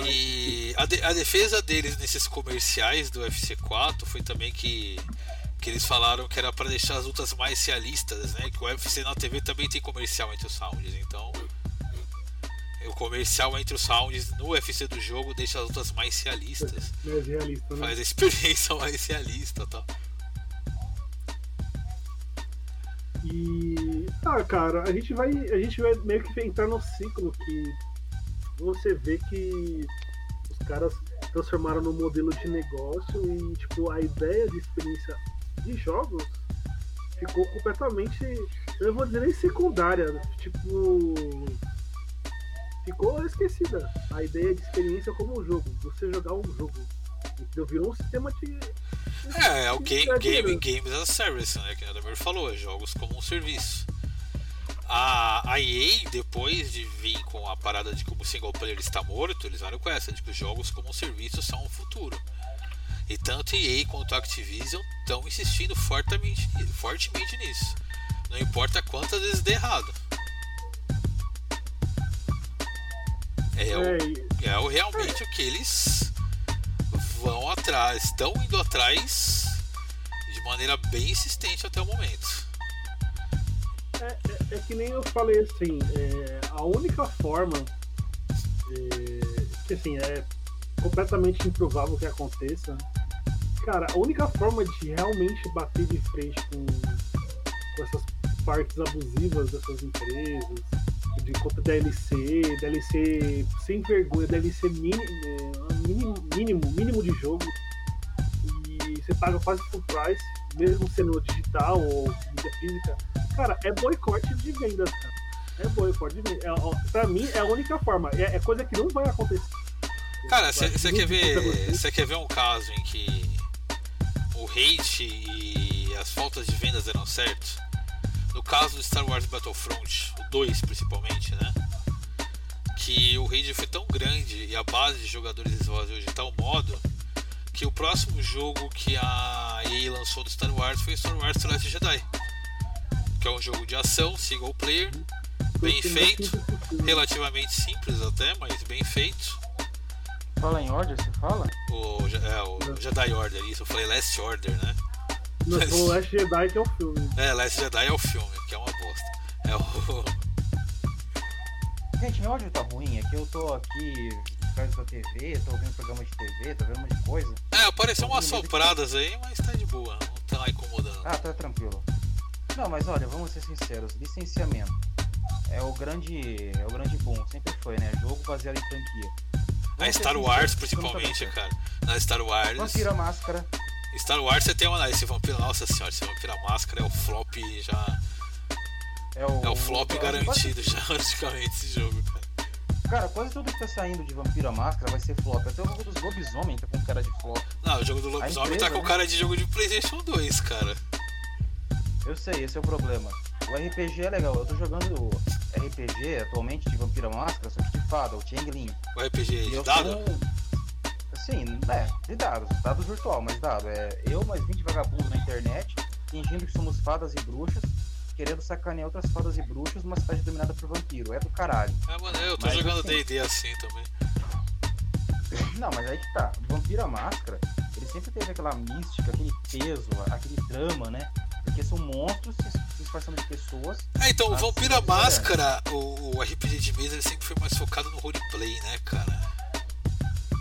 E a, de- a defesa deles nesses comerciais do UFC 4 foi também que, que eles falaram que era para deixar as lutas mais realistas, né? Que o UFC na TV também tem comercial entre os rounds, então o comercial entre os rounds no UFC do jogo deixa as lutas mais realistas, Mais realista, né? faz a experiência [laughs] mais realista, tá? E. Ah, cara, a gente vai. A gente vai meio que entrar no ciclo que você vê que os caras transformaram no modelo de negócio e tipo, a ideia de experiência de jogos ficou completamente. Eu não vou dizer nem secundária, tipo. Ficou esquecida. A ideia de experiência como um jogo. Você jogar um jogo. Entendeu? Virou um sistema de. É, é o game, game, Games as a Service, né? Que a Adamir falou, é jogos como um serviço. A, a EA, depois de vir com a parada de como o single player está morto, eles vieram com essa, de que os jogos como um serviço são o futuro. E tanto EA quanto a Activision estão insistindo fortemente, fortemente nisso. Não importa quantas vezes dê errado. É, o, É, é o, realmente o que eles vão atrás, estão indo atrás de maneira bem insistente até o momento. É, é- é que nem eu falei assim, é, a única forma é, que assim é completamente improvável que aconteça. Cara, a única forma de realmente bater de frente com, com essas partes abusivas dessas empresas, de conta DLC, DLC sem vergonha, DLC mínimo, é, mínimo, mínimo, mínimo de jogo, e você paga quase full price, mesmo sendo digital ou mídia física, Cara, é boicote de vendas, cara. É boicote de vendas. É, pra mim, é a única forma. É, é coisa que não vai acontecer. Cara, você quer ver. Você quer ver um caso em que o hate e as faltas de vendas eram certos? No caso do Star Wars Battlefront, o 2 principalmente, né? Que o hate foi tão grande e a base de jogadores esvaziou de tal modo que o próximo jogo que a EA lançou do Star Wars foi o Star Wars The Last Jedi. que é um jogo de ação, single player, bem feito, relativamente simples até, mas bem feito. Fala em order, você fala? O, é, o Jedi Order, isso, eu falei Last Order, né? Não, Mas- o Last Jedi que é o filme. É, Last Jedi é o filme, que é uma bosta. É o. [laughs] Gente, meu áudio tá ruim, é que eu tô aqui perto da TV, tô ouvindo programa de TV, tô vendo um monte de coisa. É, apareceu umas sopradas aí, mas tá de boa, não tá incomodando. Ah, tá tranquilo. Não, mas olha, vamos ser sinceros, licenciamento é o grande, é o grande boom, sempre foi, né? Jogo baseado em franquia. Na Vamos Star Wars, principalmente, cara. Na Star Wars. Vampira Máscara, Star Wars você tem uma. Esse vampiro, nossa senhora, esse vampiro máscara é o flop já. é o... É o flop quase- garantido já, [laughs] praticamente, esse jogo, cara. Cara, quase tudo que tá saindo de Vampira Máscara vai ser flop. Até o jogo dos lobisomem tá com cara de flop. Não, o jogo do lobisomem empresa, tá com né? cara de jogo de Playstation 2, cara. Eu sei, esse é o problema. O RPG é legal, eu tô jogando RPG atualmente de Vampira Máscara, só que de fada, o Changling. O RPG E de dado? Assim, é, de dados, dados virtual, mas dado. É eu mais 20 vagabundos na internet, fingindo que somos fadas e bruxas, querendo sacanear outras fadas e bruxas numa cidade dominada por vampiro. É do caralho. É, mano, eu tô Mas, jogando assim- DD assim também. [laughs] Não, mas aí que tá. O Vampira Máscara, ele sempre teve aquela mística, aquele peso, aquele drama, né? Porque são monstros se disfarçando de pessoas. É, então, o Ah, Vampira sim, é. Máscara, o, o RPG de mesa, ele sempre foi mais focado no roleplay, né, cara?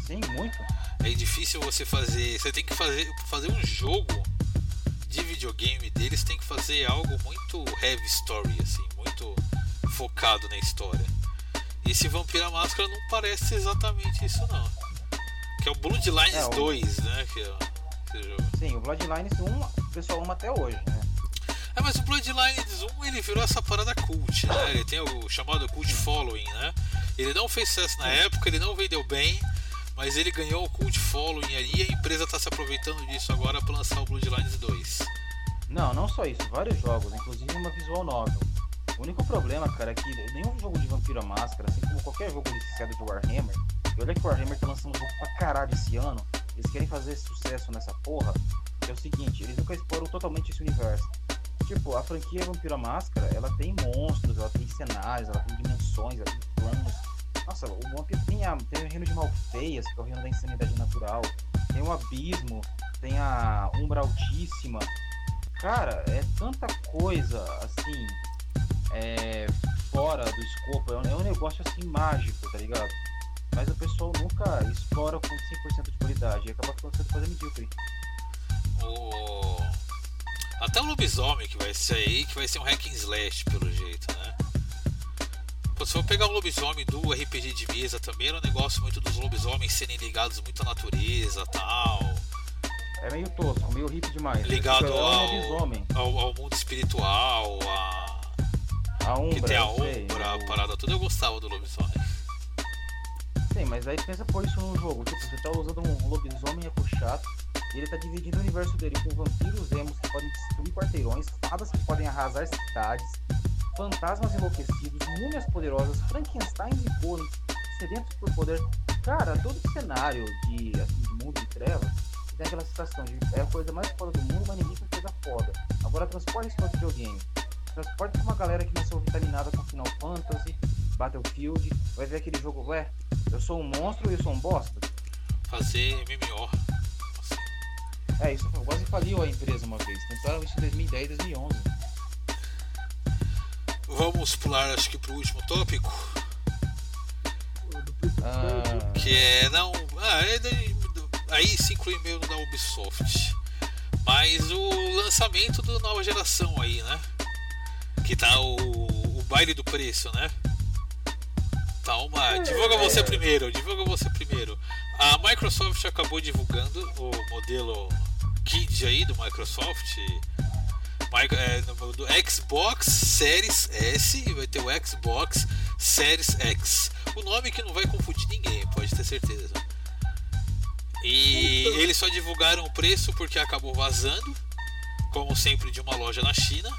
Sim, muito. É difícil você fazer. Você tem que fazer, fazer um jogo de videogame deles, tem que fazer algo muito heavy story, assim, muito focado na história. E esse Vampira Máscara não parece exatamente isso, não. Que é o Bloodlines É, o- 2, né? Que é. Sim, o Bloodlines 1, o pessoal ama até hoje, né? É, mas o Bloodlines 1 ele virou essa parada cult, né? Ele tem o chamado cult following, né? Ele não fez sucesso na época, ele não vendeu bem, mas ele ganhou o cult following ali e a empresa está se aproveitando disso agora para lançar o Bloodlines 2. Não, não só isso, vários jogos, inclusive uma visual novel. O único problema, cara, é que nenhum jogo de Vampiro à Máscara, assim como qualquer jogo licenciado de Warhammer, e olha que o Warhammer tá lançando jogo pra caralho esse ano, eles querem fazer sucesso nessa porra, é o seguinte, eles nunca exploram totalmente esse universo. Tipo, a franquia Vampiro à Máscara, ela tem monstros, ela tem cenários, ela tem dimensões, ela tem planos. Nossa, o Vampiro tem, a, tem o reino de Malfeias, que é o reino da insanidade natural, tem o Abismo, tem a Umbra Altíssima, Cara, é tanta coisa assim, é, fora do escopo, é um, é um negócio assim mágico, tá ligado? Mas o pessoal nunca explora com 100% de qualidade e acaba ficando sendo coisa medíocre. O... Até o lobisomem que vai ser aí, que vai ser um hack and slash pelo jeito, né? Se for pegar o lobisomem do RPG de mesa também, era um negócio muito dos lobisomens serem ligados muito à natureza tal, É meio tosco, meio hippie demais. ligado é ao, ao, ao mundo espiritual, a... A que Umbra, tem a eu Umbra, a parada toda, eu gostava do lobisomem. Sim, mas aí pensa pôr isso num jogo. Tipo, você tá usando um lobisomem eco chato e ele tá dividindo o universo dele com vampiros emos que podem destruir quarteirões, fadas que podem arrasar cidades, fantasmas enlouquecidos, múmias poderosas, Frankensteins e golems sedentos por poder. Cara, todo cenário de, assim, de mundo de trevas tem aquela sensação de é a coisa mais foda do mundo, mas ninguém faz coisa foda. Agora transporte isso para videogame. Transporte pra uma galera que nasceu vitaminada com Final Fantasy, Battlefield, vai ver aquele jogo, ué, eu sou um monstro e eu sou um bosta. Fazer MMO. Nossa, É, isso quase faliu a empresa uma vez. Tentaram isso em 2010, 2011. Vamos pular, acho que pro último tópico. Ah, Que é não. Ah, é daí- aí se inclui meio da Ubisoft. Mas o lançamento da nova geração aí, né? Que tá o, o baile do preço, né? Tá uma. Divulga você primeiro, divulga você primeiro. A Microsoft acabou divulgando o modelo Kid aí do Microsoft. É, do Xbox Series S e vai ter o Xbox Series X. O nome que não vai confundir ninguém, pode ter certeza. E eles só divulgaram o preço porque acabou vazando, como sempre de uma loja na China.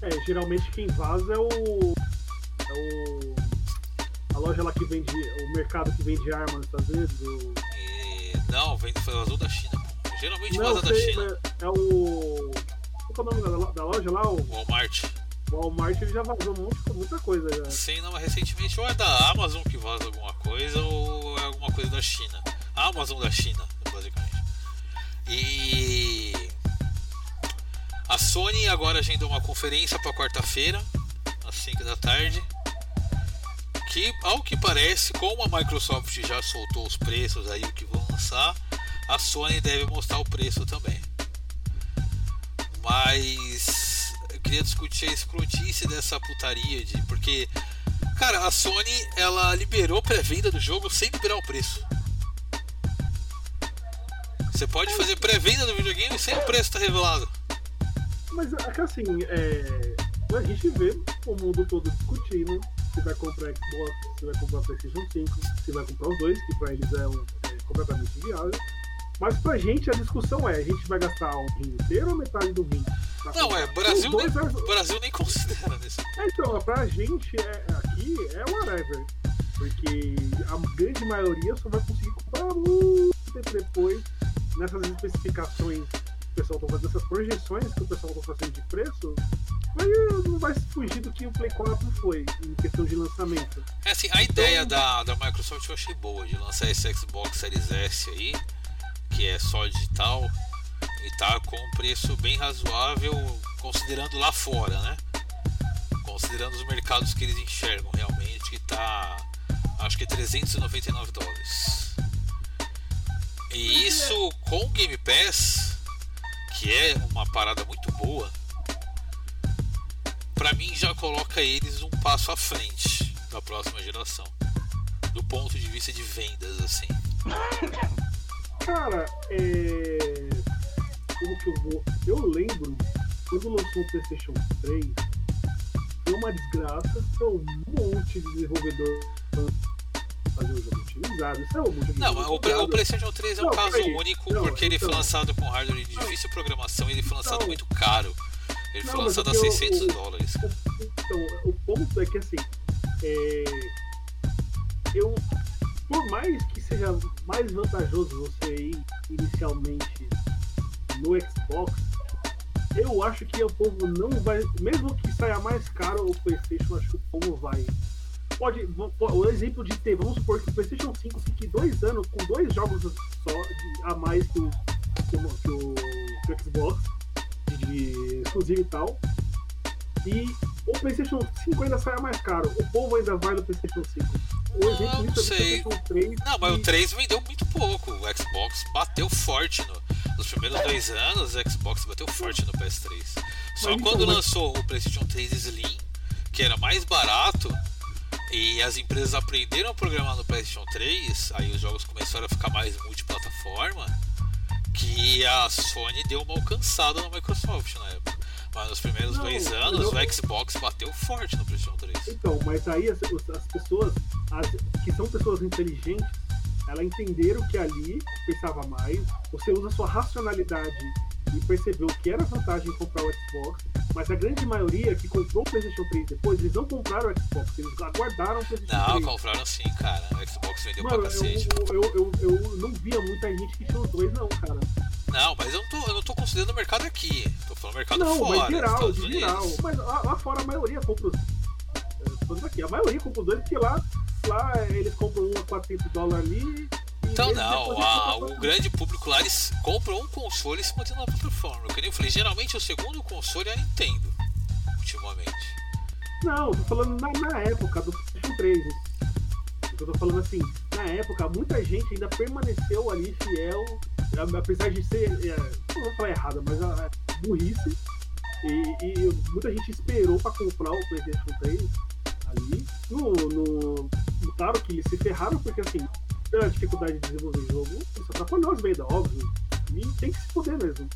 É, geralmente quem vaza é o. É o. A loja lá que vende. O mercado que vende armas nos Estados Unidos. O, E não, vem, foi vazou da China. Geralmente não, vaza da sei, China. mas é o. qual é o nome da da loja lá? O Walmart. Walmart ele já vazou monte, muita coisa já. Sim, não, mas recentemente ou é da Amazon que vaza alguma coisa ou é alguma coisa da China. A Amazon da China, basicamente. E a Sony agora agendou uma conferência para quarta-feira, às 5 da tarde. Que, ao que parece, como a Microsoft já soltou os preços aí o que vão lançar, a Sony deve mostrar o preço também. Mas eu queria discutir a escrotice dessa putaria de. Porque, cara, a Sony ela liberou pré-venda do jogo sem liberar o preço. Você pode fazer pré-venda do videogame sem o preço estar revelado. Mas é assim, é, a gente vê o mundo todo discutindo se vai comprar Xbox, se vai comprar PlayStation 5, se vai comprar os dois, que pra eles é, um- é completamente viável. Mas pra gente a discussão é, a gente vai gastar um rim inteiro ou metade do rim? Pra Não, é, Brasil dois nem, Brasil nem considera nesse É, Então, pra gente é, aqui é whatever. Porque a grande maioria só vai conseguir comprar muito tempo depois nessas especificações que o pessoal está fazendo, essas projeções que o pessoal está fazendo de preço. Aí não vai fugir do que o Play 4 foi em questão de lançamento. É assim, a ideia da, da Microsoft eu achei boa, de lançar esse Xbox Series S aí, que é só digital, e tá com um preço bem razoável, considerando lá fora, né? Considerando os mercados que eles enxergam realmente, que tá, acho que 399 dólares. E isso com o Game Pass, que é uma parada muito boa, pra mim já coloca eles um passo à frente da próxima geração. Do ponto de vista de vendas, assim. [laughs] Cara, é. Como que eu vou. Eu lembro, quando lançou o PlayStation 3, foi uma desgraça, foi um monte de desenvolvedor fazer o jogo otimizado. Isso é um monte de Não, o, o PlayStation 3 é um Não, caso peraí. único Não, porque ele foi então. lançado com hardware de difícil programação e ele foi lançado Não. muito caro. Ele foi lançado a é o- 600 o- dólares. Então, o ponto é que assim, é, eu, por mais que seja mais vantajoso você ir inicialmente no Xbox, eu acho que o povo não vai, mesmo que saia mais caro o PlayStation, acho que o povo vai. Pode, o exemplo de ter, vamos supor que o PlayStation 5 fique dois anos com dois jogos só de- a mais que o, que o, que o- Xbox, de exclusivo e tal. E o PlayStation 5 ainda sai mais caro. O povo ainda vai no PlayStation 5. O Não, exemplo não é sei. PlayStation 3. Não, mas o e- 3 vendeu muito pouco. O Xbox bateu forte no, nos primeiros dois anos. O Xbox bateu forte no PS3. Só Mas então, quando mas- lançou o PlayStation 3 Slim, que era mais barato, e as empresas aprenderam a programar no PlayStation 3, aí os jogos começaram a ficar mais multiplataforma, que a Sony deu uma alcançada na Microsoft na época. Mas nos primeiros Não, dois anos, eu- o Xbox bateu forte no PlayStation 3. Então, mas aí as, as pessoas, as- que são pessoas inteligentes, elas entenderam que ali pensava mais, você usa sua racionalidade e percebeu que era vantagem comprar o Xbox, mas a grande maioria que comprou o PlayStation 3 depois, eles não compraram o Xbox, eles aguardaram o PlayStation Não, 3. compraram sim, cara. O Xbox vendeu Mano, pra eu, cacete. eu, eu, eu não via muita gente que tinha os dois, não, cara. Não, mas eu não tô, eu não tô considerando o mercado aqui. Tô falando mercado não, fora. mas geral, geral. Mas lá, lá fora a maioria compra os. eh, tô aqui, a maioria compra os dois, porque lá, lá eles compram um a 400 dólares ali. Então não, a- o grande público lá eles compram um console e se mantêm na plataforma. Nem eu falei, geralmente o segundo console é a Nintendo, ultimamente. Não, tô falando na, na época do PlayStation 3. Eu tô falando assim, na época, muita gente ainda permaneceu ali fiel, apesar de ser, é, não vou falar errado, mas a, a burrice. E, e muita gente esperou pra comprar o PlayStation 3 ali. No, no- claro que eles se ferraram, porque assim, pela dificuldade de desenvolver o jogo, isso atrapalhou as vendas, óbvio. E tem que se poder mesmo.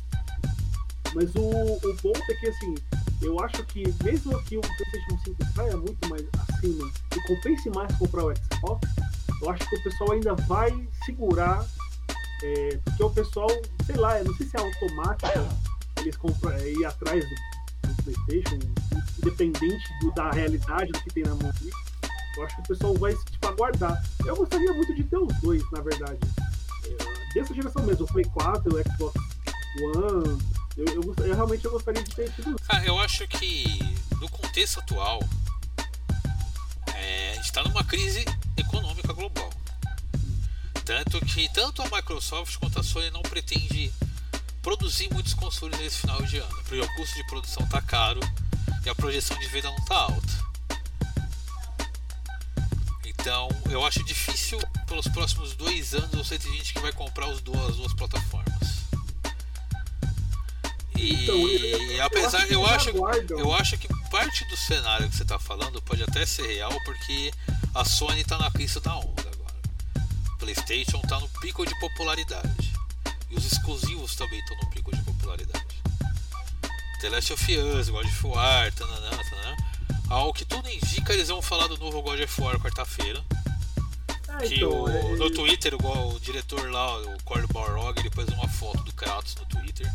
Mas o, o ponto é que assim, eu acho que mesmo que o PlayStation 5 saia muito mais acima e compense mais comprar o Xbox, eu acho que o pessoal ainda vai segurar, é, porque o pessoal, sei lá, eu não sei se é automático eles compram, é, ir atrás do, do PlayStation, independente do- da realidade do que tem na mão ali. Eu acho que o pessoal vai tipo, aguardar. Eu gostaria muito de ter os dois, na verdade. É, dessa geração mesmo, o Play 4, o Xbox One, Eu, eu, eu realmente eu gostaria de ter tido. Cara, eu acho que no contexto atual é, está numa crise econômica global. Tanto que tanto a Microsoft quanto a Sony não pretende produzir muitos consoles nesse final de ano, porque o custo de produção tá caro e a projeção de venda não tá alta. Então eu acho difícil pelos próximos dois anos você ter gente que vai comprar os duas, as duas plataformas. E Então, eu- eu apesar, acho que eu acho, eu acho que parte do cenário que você está falando pode até ser real, porque a Sony está na crista da onda PlayStation está no pico de popularidade. E os exclusivos também estão no pico de popularidade. The Last of Us, God of War, tananã, tananã. Ao que tudo indica, eles vão falar do novo God of War quarta-feira. É, Que então, o, é- no Twitter, igual o diretor lá, o Corey Balrog, ele pôs uma foto do Kratos no Twitter.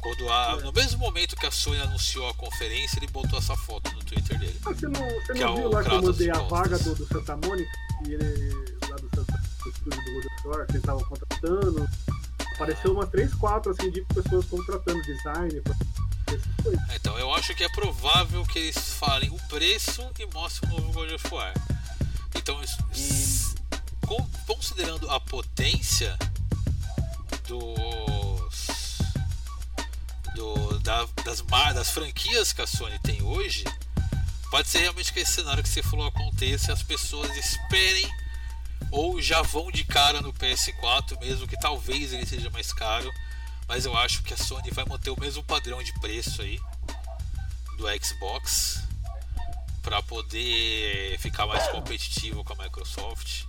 Quando a- no mesmo momento que a Sony anunciou a conferência, ele botou essa foto no Twitter dele. Ah, você não, você não é o viu lá que eu mandei a vaga do, do Santa Mônica? E ele, estúdio do God of War, que eles estavam contratando. Apareceu umas 3, 4 assim, de pessoas contratando design, essas coisas. Então eu acho que é provável que eles falem o preço e mostrem o novo God of War. Então, isso- con- considerando a potência dos, do- da- das, das franquias que a Sony tem hoje, pode ser realmente que esse cenário que você falou aconteça e as pessoas esperem ou já vão de cara no PS4, mesmo que talvez ele seja mais caro. Mas eu acho que a Sony vai manter o mesmo padrão de preço aí do Xbox para poder ficar mais competitivo com a Microsoft.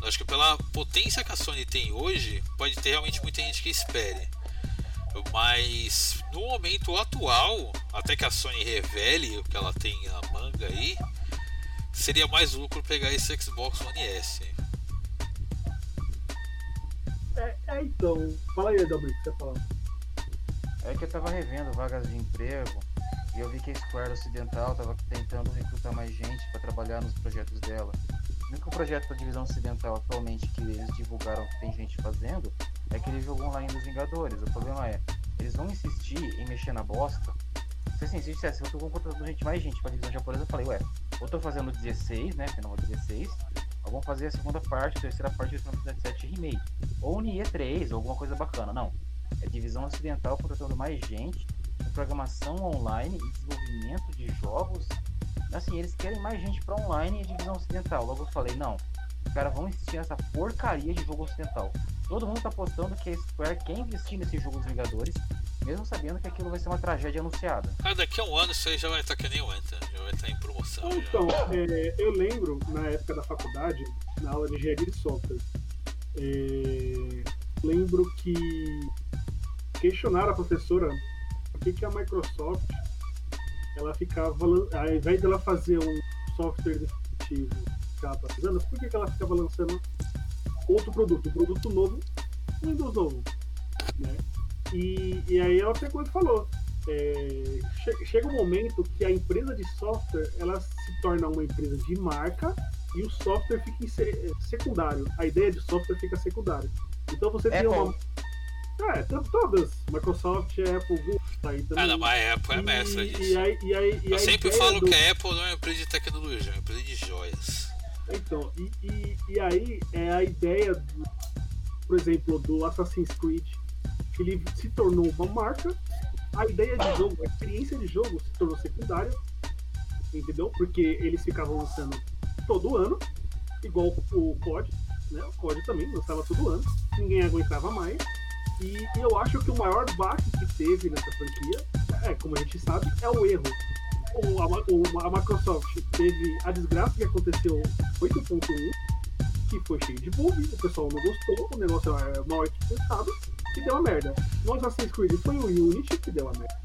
Eu acho que pela potência que a Sony tem hoje, pode ter realmente muita gente que espere. Mas no momento atual, até que a Sony revele o que ela tem na manga aí, seria mais lucro pegar esse Xbox One S. É, é, então. Fala aí, Dalbrito, você fala. É que eu tava revendo vagas de emprego e eu vi que a Square Ocidental tava tentando recrutar mais gente para trabalhar nos projetos dela. O único projeto da divisão ocidental atualmente que eles divulgaram que tem gente fazendo é aquele jogo online dos Vingadores. O problema é, eles vão insistir em mexer na bosta. Se assim, se dissesse, eu tô contratando gente, mais gente pra divisão japonesa, eu falei, ué, ou tô fazendo 16, né, final 16, ou vão fazer a segunda parte, a terceira parte do Final Fantasy 7 Remake. Ou NIE 3, ou alguma coisa bacana. Não. É divisão ocidental contratando mais gente, programação online e desenvolvimento de jogos. Assim, eles querem mais gente para online e divisão ocidental. Logo eu falei, não, os caras vão insistir nessa porcaria de jogo ocidental. Todo mundo tá apostando que a Square quer investir nesse jogo dos Vingadores, mesmo sabendo que aquilo vai ser uma tragédia anunciada. Ah, daqui a um ano isso aí já vai estar que nem o Anthem, já vai estar em promoção. Então, é, eu lembro, na época da faculdade, na aula de engenharia de software, é, lembro que questionaram a professora por que, que a Microsoft ela ficava, ao invés dela fazer um software definitivo que ela tá fazendo, por que, que ela ficava lançando outro produto, um produto novo, um Windows novo, né? E, e aí ela pegou e falou, é, che- chega um momento que a empresa de software ela se torna uma empresa de marca e o software fica em se- secundário. A ideia de software fica secundária. Então você tem uma. É, to- todas. Microsoft, Apple, Google, tá aí também. Ah, não, mas a Apple é E- mestra e, disso. aí, e aí, e Eu sempre falo do- que a Apple não é uma empresa de tecnologia, é uma empresa de joias. Então, e, e, e aí é a ideia, do, por exemplo, do Assassin's Creed, que ele se tornou uma marca, a ideia de jogo, a experiência de jogo se tornou secundária, entendeu? Porque eles ficavam lançando todo ano, igual o COD, né? O COD também lançava todo ano, ninguém aguentava mais. E, eu acho que o maior baque que teve nessa franquia, é, como a gente sabe, é o erro. O, a, o- a Microsoft teve a desgraça que aconteceu 8.1, que foi cheio de bug, o pessoal não gostou, o negócio é mal arquitetado e deu a merda. No Assassin's Creed foi o Unity que deu a merda.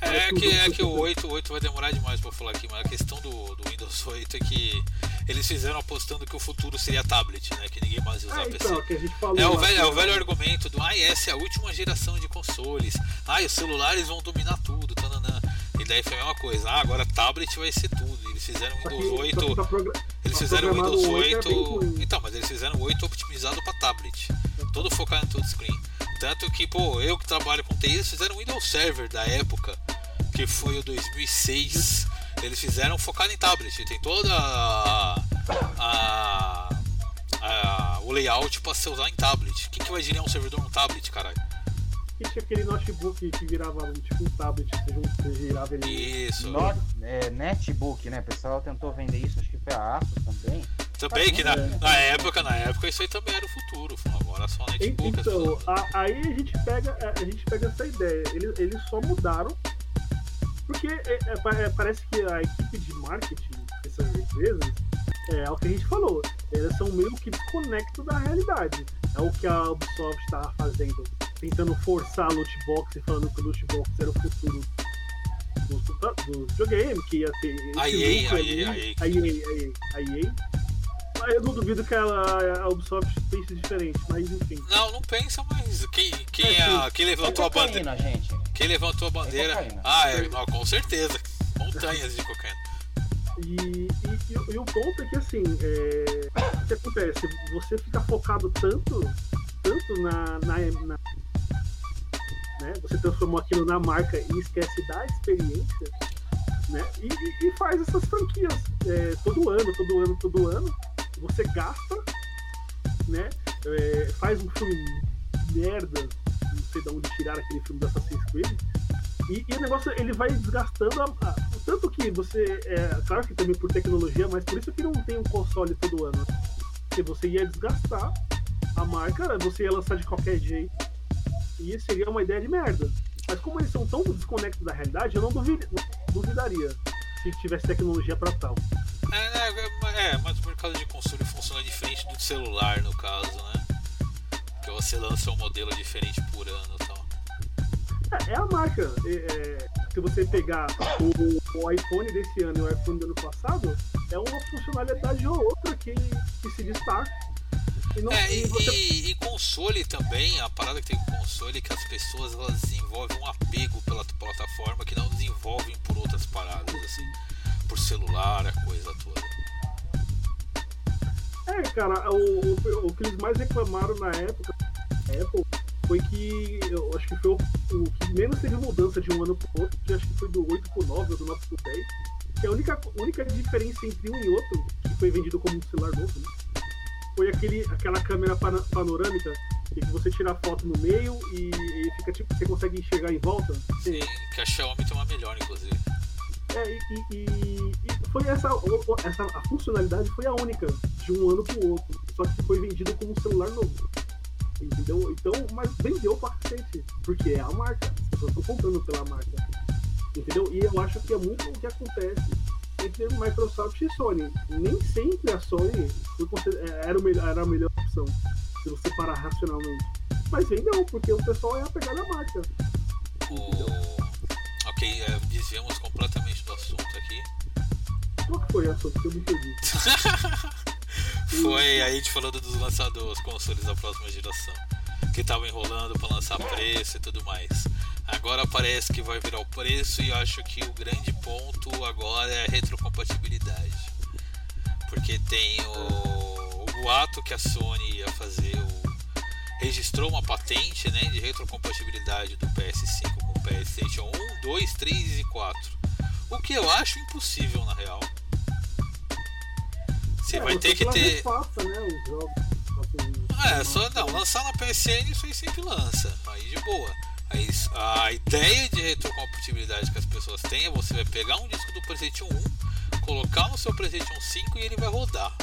É tudo que, é que o tudo. 8, o 8 vai demorar demais pra falar aqui, mas a questão do, do Windows 8 é que eles fizeram apostando que o futuro seria tablet, né? Que ninguém mais ia usar Ah, PC. então, que. É o, lá velho, que- é o velho argumento do ah, essa é a última geração de consoles. Ah, os celulares vão dominar tudo, tananã. Daí foi a mesma coisa. Ah, agora tablet vai ser tudo. Eles fizeram o Windows só que 8. tá progra- Eles tá fizeram o Windows o 8 é bem 8. ruim. Então, mas eles fizeram o 8 optimizado para tablet. Todo focado em touchscreen. Tanto que, pô, eu que trabalho com contei, eles fizeram um Windows Server da época, que foi o 2006. Eles fizeram focado em tablet. Tem toda a, a- a- o layout para ser usado em tablet. Quem que vai gerir um servidor no tablet, caralho? Que tinha aquele notebook que virava tipo um tablet, você, girava ele. Isso. Not- é, netbook, né? O pessoal tentou vender isso, acho que foi a Asus também. Também que na, na época, na época isso aí também era o futuro. Agora só netbook. Então, a- aí a gente pega, a, gente pega essa ideia. Eles, eles só mudaram. Porque é- é, é, parece que a equipe de marketing dessas empresas é, o que a gente falou. Elas são meio que desconectos da realidade. É o que a Ubisoft estava fazendo. Tentando forçar a loot box e falando que o loot box era o futuro dos, dos videogames, que ia ter. esse A EA, lucro a. EA, a EA, a EA, a eu não duvido que ela, a Ubisoft pense diferente, mas enfim. Não, não pensa, mas quem, quem, É, é, sim. quem É levantou a bandeira? cocaína, gente. Quem levantou a bandeira? cocaína. Ah, é, não, com certeza. Montanhas de cocaína. E, e- e- e o ponto é que assim, é, o que acontece? Você fica focado tanto, tanto na. na, na- né? Você transformou aquilo na marca e esquece da experiência, né? E, e- e faz essas franquias é, todo ano, todo ano, todo ano. Você gasta, né? É, faz um filme merda, não sei de onde tirar aquele filme do Assassin's Creed. E, e o negócio ele vai desgastando a- a- tanto que você é claro que também por tecnologia, mas por isso que não tem um console todo ano, porque você ia desgastar a marca, você ia lançar de qualquer jeito e seria uma ideia de merda. Mas como eles são tão desconectos da realidade, eu não duvid- duvidaria se tivesse tecnologia pra tal. É, é, é, mas o mercado de console funciona diferente do celular, no caso, né? Porque você lança um modelo diferente por ano e tal. É, é a marca. É, é, se você pegar o, o iPhone desse ano e o iPhone do ano passado, é uma funcionalidade ou outra que, que se destaca. E não, É, e você e- e console também, a parada que tem com console é que as pessoas elas desenvolvem um apego pela plataforma que não desenvolvem por outras paradas, assim. Por celular, a coisa toda. É, cara, o, o, o que eles mais reclamaram na época Apple foi que eu acho que foi o, o que menos teve mudança de um ano pro outro, que acho que foi do 8 pro 9 ou do 9 pro 10. Que a única, única diferença entre um e outro, que foi vendido como um celular novo, né? Foi aquele, aquela câmera panorâmica que você tira a foto no meio e, e fica tipo, você consegue enxergar em volta. Sim, que a Xiaomi tem uma melhor, inclusive. É, e, e- e- foi essa, essa. A funcionalidade foi a única de um ano pro outro. Só que foi vendido como um celular novo. Entendeu? Então, mas vendeu pra cacete. Porque é a marca. As pessoas estão comprando pela marca. Entendeu? E eu acho que é muito o que acontece entre Microsoft e Sony. Nem sempre a Sony é, era, o melhor, era a melhor opção. Se você parar racionalmente. Mas vendeu, porque o pessoal é apegado à marca. O... Ok, é, desviamos completamente do assunto aqui. Qual que foi a sua? Porque eu me perdi. [laughs] Foi a gente falando dos lançadores, consoles da próxima geração. Que estavam enrolando para lançar preço e tudo mais. Agora parece que vai virar o preço e acho que o grande ponto agora é a retrocompatibilidade. Porque tem o, o boato que a Sony ia fazer o. registrou uma patente né, de retrocompatibilidade do PS5 com o PlayStation 1, 2, 3 e 4. O que eu acho impossível na real. Você É, vai ter que ter. repassa, né, os jogos. É, só não, lançar na PSN isso aí sempre lança, aí de boa. A ideia de retrocompatibilidade que as pessoas têm é você vai pegar um disco do PlayStation 1, colocar no seu PlayStation 5 e ele vai rodar.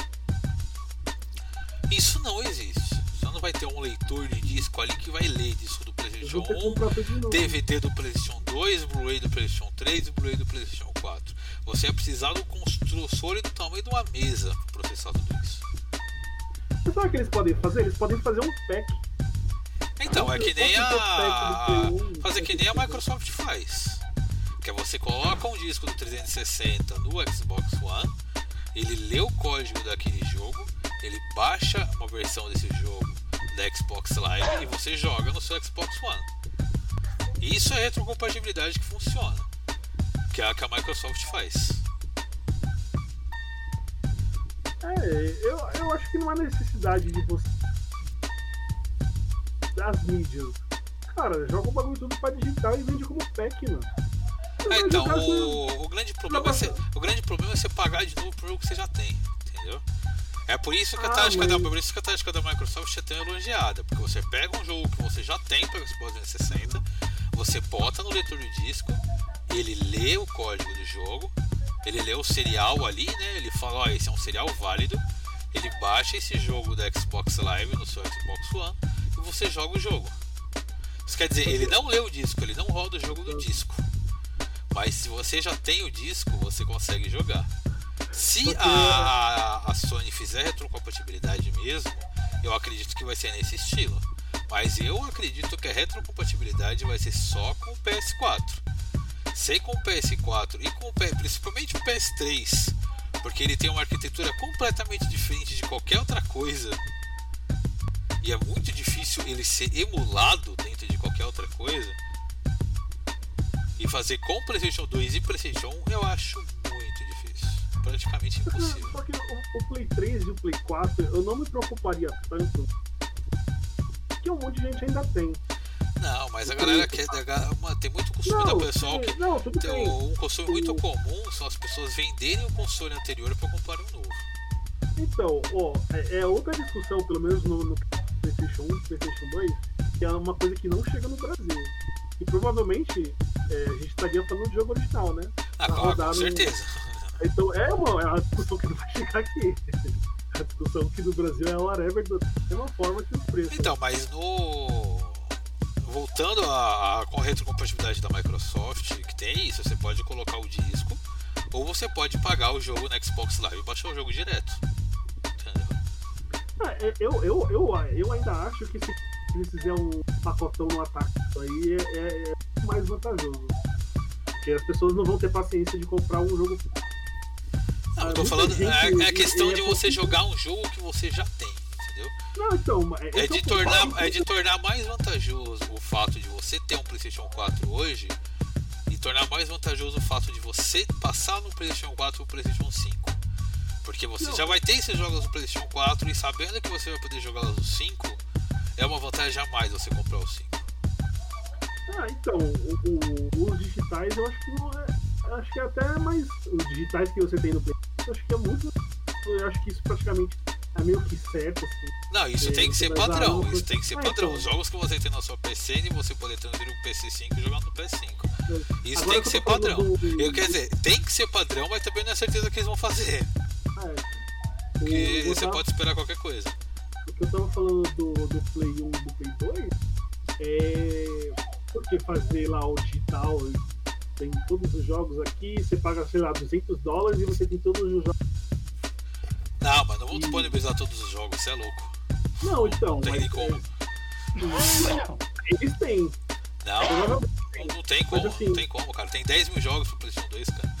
Isso não existe. Você não vai ter um leitor de disco ali que vai ler disco do PlayStation vou ter que 1, comprar tudo de novo. DVD do PlayStation 2, Blu-ray do PlayStation 3 e Blu-ray do PlayStation 4. Você vai precisar do console do tamanho de uma mesa para processar tudo isso. Você sabe o que eles podem fazer? Eles podem fazer um pack. Então, é que nem é a. pack do Play 1? Fazer que nem a Microsoft faz. Que é você coloca um disco do 360 no Xbox One, ele lê o código daquele jogo, ele baixa uma versão desse jogo da Xbox Live e você joga no seu Xbox One. Isso é retrocompatibilidade que funciona. Que é a que a Microsoft faz. É, eu, eu acho que não há necessidade de você. Das mídias cara. Joga o bagulho tudo pra digital e vende como pack, mano. É, então, o, o grande problema é você, o grande problema é você pagar de novo pro jogo que você já tem, entendeu? É por isso que a Ah, tática da, por isso que a tática da Microsoft é tão elogiada, porque você pega um jogo que você já tem para Xbox 360, você bota no leitor do disco, ele lê o código do jogo, ele lê o serial ali, né? Ele fala, ó, esse é um serial válido, ele baixa esse jogo da Xbox Live no seu Xbox One você joga o jogo. Isso quer dizer, ele não lê o disco, ele não roda o jogo no disco. Mas se você já tem o disco, você consegue jogar. Se a, a Sony fizer retrocompatibilidade mesmo, eu acredito que vai ser nesse estilo. Mas eu acredito que a retrocompatibilidade vai ser só com o PS4. Sei com o PS4 e com o principalmente o PS3, porque ele tem uma arquitetura completamente diferente de qualquer outra coisa. E é muito difícil ele ser emulado dentro de qualquer outra coisa. E fazer com PlayStation 2 e PlayStation 1 eu acho muito difícil. Praticamente impossível. Só que o, o Play 3 e o Play 4 eu não me preocuparia tanto. Que um monte de gente ainda tem. Não, mas a galera quer. mano, Tem muito costume da pessoal que. não, tudo Tem bem. um costume muito comum são as pessoas venderem o console anterior para comprar um novo. Então, ó, é, é outra discussão, pelo menos no, no PlayStation 1 PlayStation 2, que é uma coisa que não chega no Brasil. E provavelmente é, a gente estaria falando do jogo original, né? Ah, Pra com, no- certeza. Então é uma, é uma discussão que não vai chegar aqui. A discussão que no Brasil é whatever da mesma forma que os preços. Então, mas no. Voltando a, a, com a retrocompatibilidade da Microsoft, que tem isso, você pode colocar o disco, ou você pode pagar o jogo no Xbox Live e baixar o jogo direto. Ah, é, eu, eu, eu, eu ainda acho que se eles fizerem um pacotão no ataque, isso aí é, é- é mais vantajoso. Porque as pessoas não vão ter paciência de comprar um jogo. Não, eu tô falando. gente- É, é a questão é de você jogar um jogo que você já tem, entendeu? Não, então. É, É de, tornar, é de tornar mais vantajoso o fato de você ter um PlayStation 4 hoje e tornar mais vantajoso o fato de você passar no PlayStation 4 pro PlayStation 5. Porque você já vai ter esses jogos no PlayStation 4 e sabendo que você vai poder jogá-los no 5, é uma vantagem a mais você comprar o 5. Ah, então, o- o- os digitais eu acho que não é. Acho que é até mais. Os digitais que você tem no Play, eu acho que é muito. Eu acho que isso praticamente é meio que certo, assim. Não, isso tem que ser padrão. Isso tem que ser Ah, padrão. então. Os jogos que você tem na sua PC e você poder transferir o PC5 e jogar no PS5. Isso Agora tem que que ser padrão. do- Eu quer dizer, tem que ser padrão, mas também não é certeza que eles vão fazer. Porque você tava- pode esperar qualquer coisa. O que eu tava falando do, do Play 1 e do Play 2 é. Porque fazer lá o digital, tem todos os jogos aqui, você paga, sei lá, 200 dólares e você tem todos os jogos. Não, mas não vão E- disponibilizar todos os jogos, você é louco. Não, então. Não tem mas, nem como. é, eles têm. Não, não, não tem como, assim- não tem como, cara. Tem 10 mil jogos pro PlayStation 2, cara.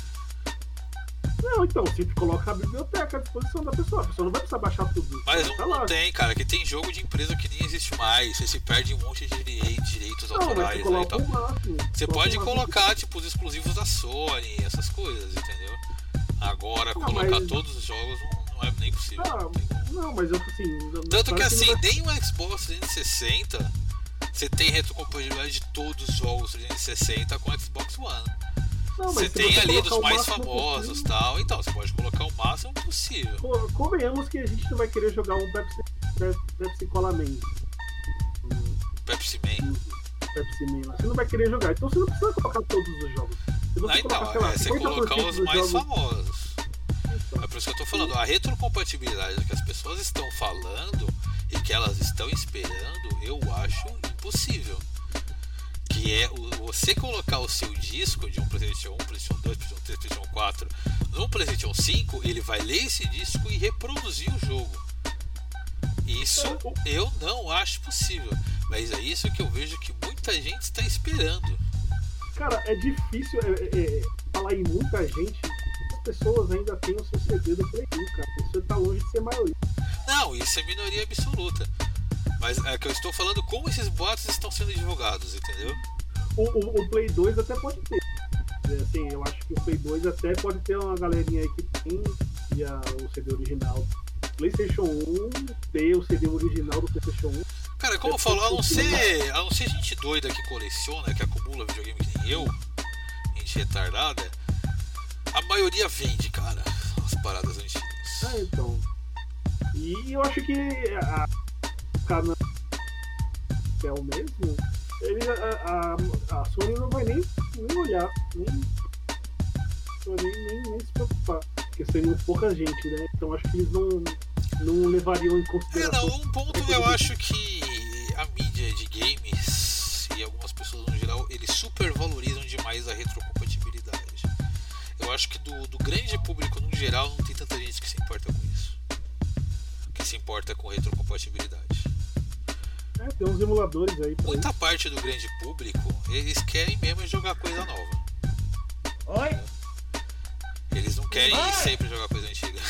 Não, então, você coloca a biblioteca à disposição da pessoa. A pessoa não vai precisar baixar tudo. Mas tá não, tem, cara, que tem jogo de empresa que nem existe mais. Você se perde um monte de direi- direitos Não, autorais você e tal. máximo. Você pode colocar, tipo, os exclusivos da Sony, essas coisas, entendeu? Agora, colocar mas- todos os jogos não, é nem possível. Ah, não mas eu assim. Tanto que assim, vai- nem o Xbox 360 você tem retrocompatibilidade de todos os jogos 360 com o Xbox One. Não, Você tem ali colocar dos mais famosos possível- tal. Então, você pode colocar o máximo possível. Co- Convenhamos que a gente não vai querer jogar um Pepsi, Pepsi, Pepsi Cola Man. Pepsi Man. Pepsi Man lá. Você não vai querer jogar. Então você não precisa colocar todos os jogos. Você Ah, então, colocar, lá, é você 50% colocar os mais jogos- famosos. Então, É por isso que eu tô falando, a retrocompatibilidade que as pessoas estão falando e que elas estão esperando, eu acho impossível. Que é você colocar o seu disco de um PlayStation 1, PlayStation 2, PlayStation 3, PlayStation 4 no PlayStation 5, ele vai ler esse disco e reproduzir o jogo. Isso eu não acho possível. Mas é isso que eu vejo que muita gente está esperando. Cara, é difícil é, é, é, falar em muita gente. As pessoas ainda têm o seu CD do Play 1, cara. Isso tá longe de ser maioria. Não, isso é minoria absoluta. Mas é que eu estou falando como esses boatos estão sendo divulgados, entendeu? O, o, o Play 2 até pode ter. É, Assim, eu acho que o Play 2 até pode ter uma galerinha aí que tem e a- o CD original. PlayStation 1 ter o CD original do PlayStation 1. Cara, como eu falo, a não ser, a não ser gente doida que coleciona, que acumula videogame que nem eu, gente retardada, a maioria vende, cara, as paradas antigas. Ah, então. E eu acho que a canal é o mesmo, ele, a, a, a Sony não vai nem, nem olhar, nem, nem, nem, nem se preocupar. Porque seria pouca gente, né? Então acho que eles não, não levariam em É, consideração. não, um ponto eu acho que a mídia de games e algumas pessoas no geral, eles supervalorizam demais a retrocompatibilidade. Eu acho que do, do grande público no geral não tem tanta gente que se importa com isso. Que se importa com retrocompatibilidade. É, tem uns emuladores aí pra Muita parte do grande público, eles querem mesmo jogar coisa nova. Oi? Eles não querem Vai! sempre jogar coisa antiga.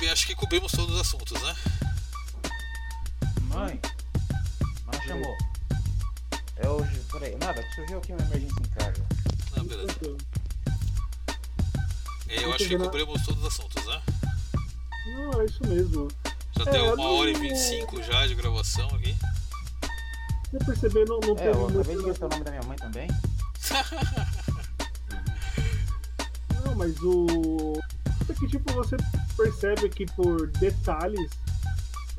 Bem, acho que cobrimos todos os assuntos, né? Mãe. Mãe chamou. Eu. Peraí, nada, surgiu aqui uma emergência em casa. Não, beleza. Então, É, Eu acho que cobrimos todos os assuntos, né? Não, é isso mesmo. Já É, deu eu uma hora e não- 25 já de gravação aqui. Você perceber, não, não É, eu acabei de ver o nome da minha mãe também. [laughs] Não, mas o. É que tipo, você percebe que por detalhes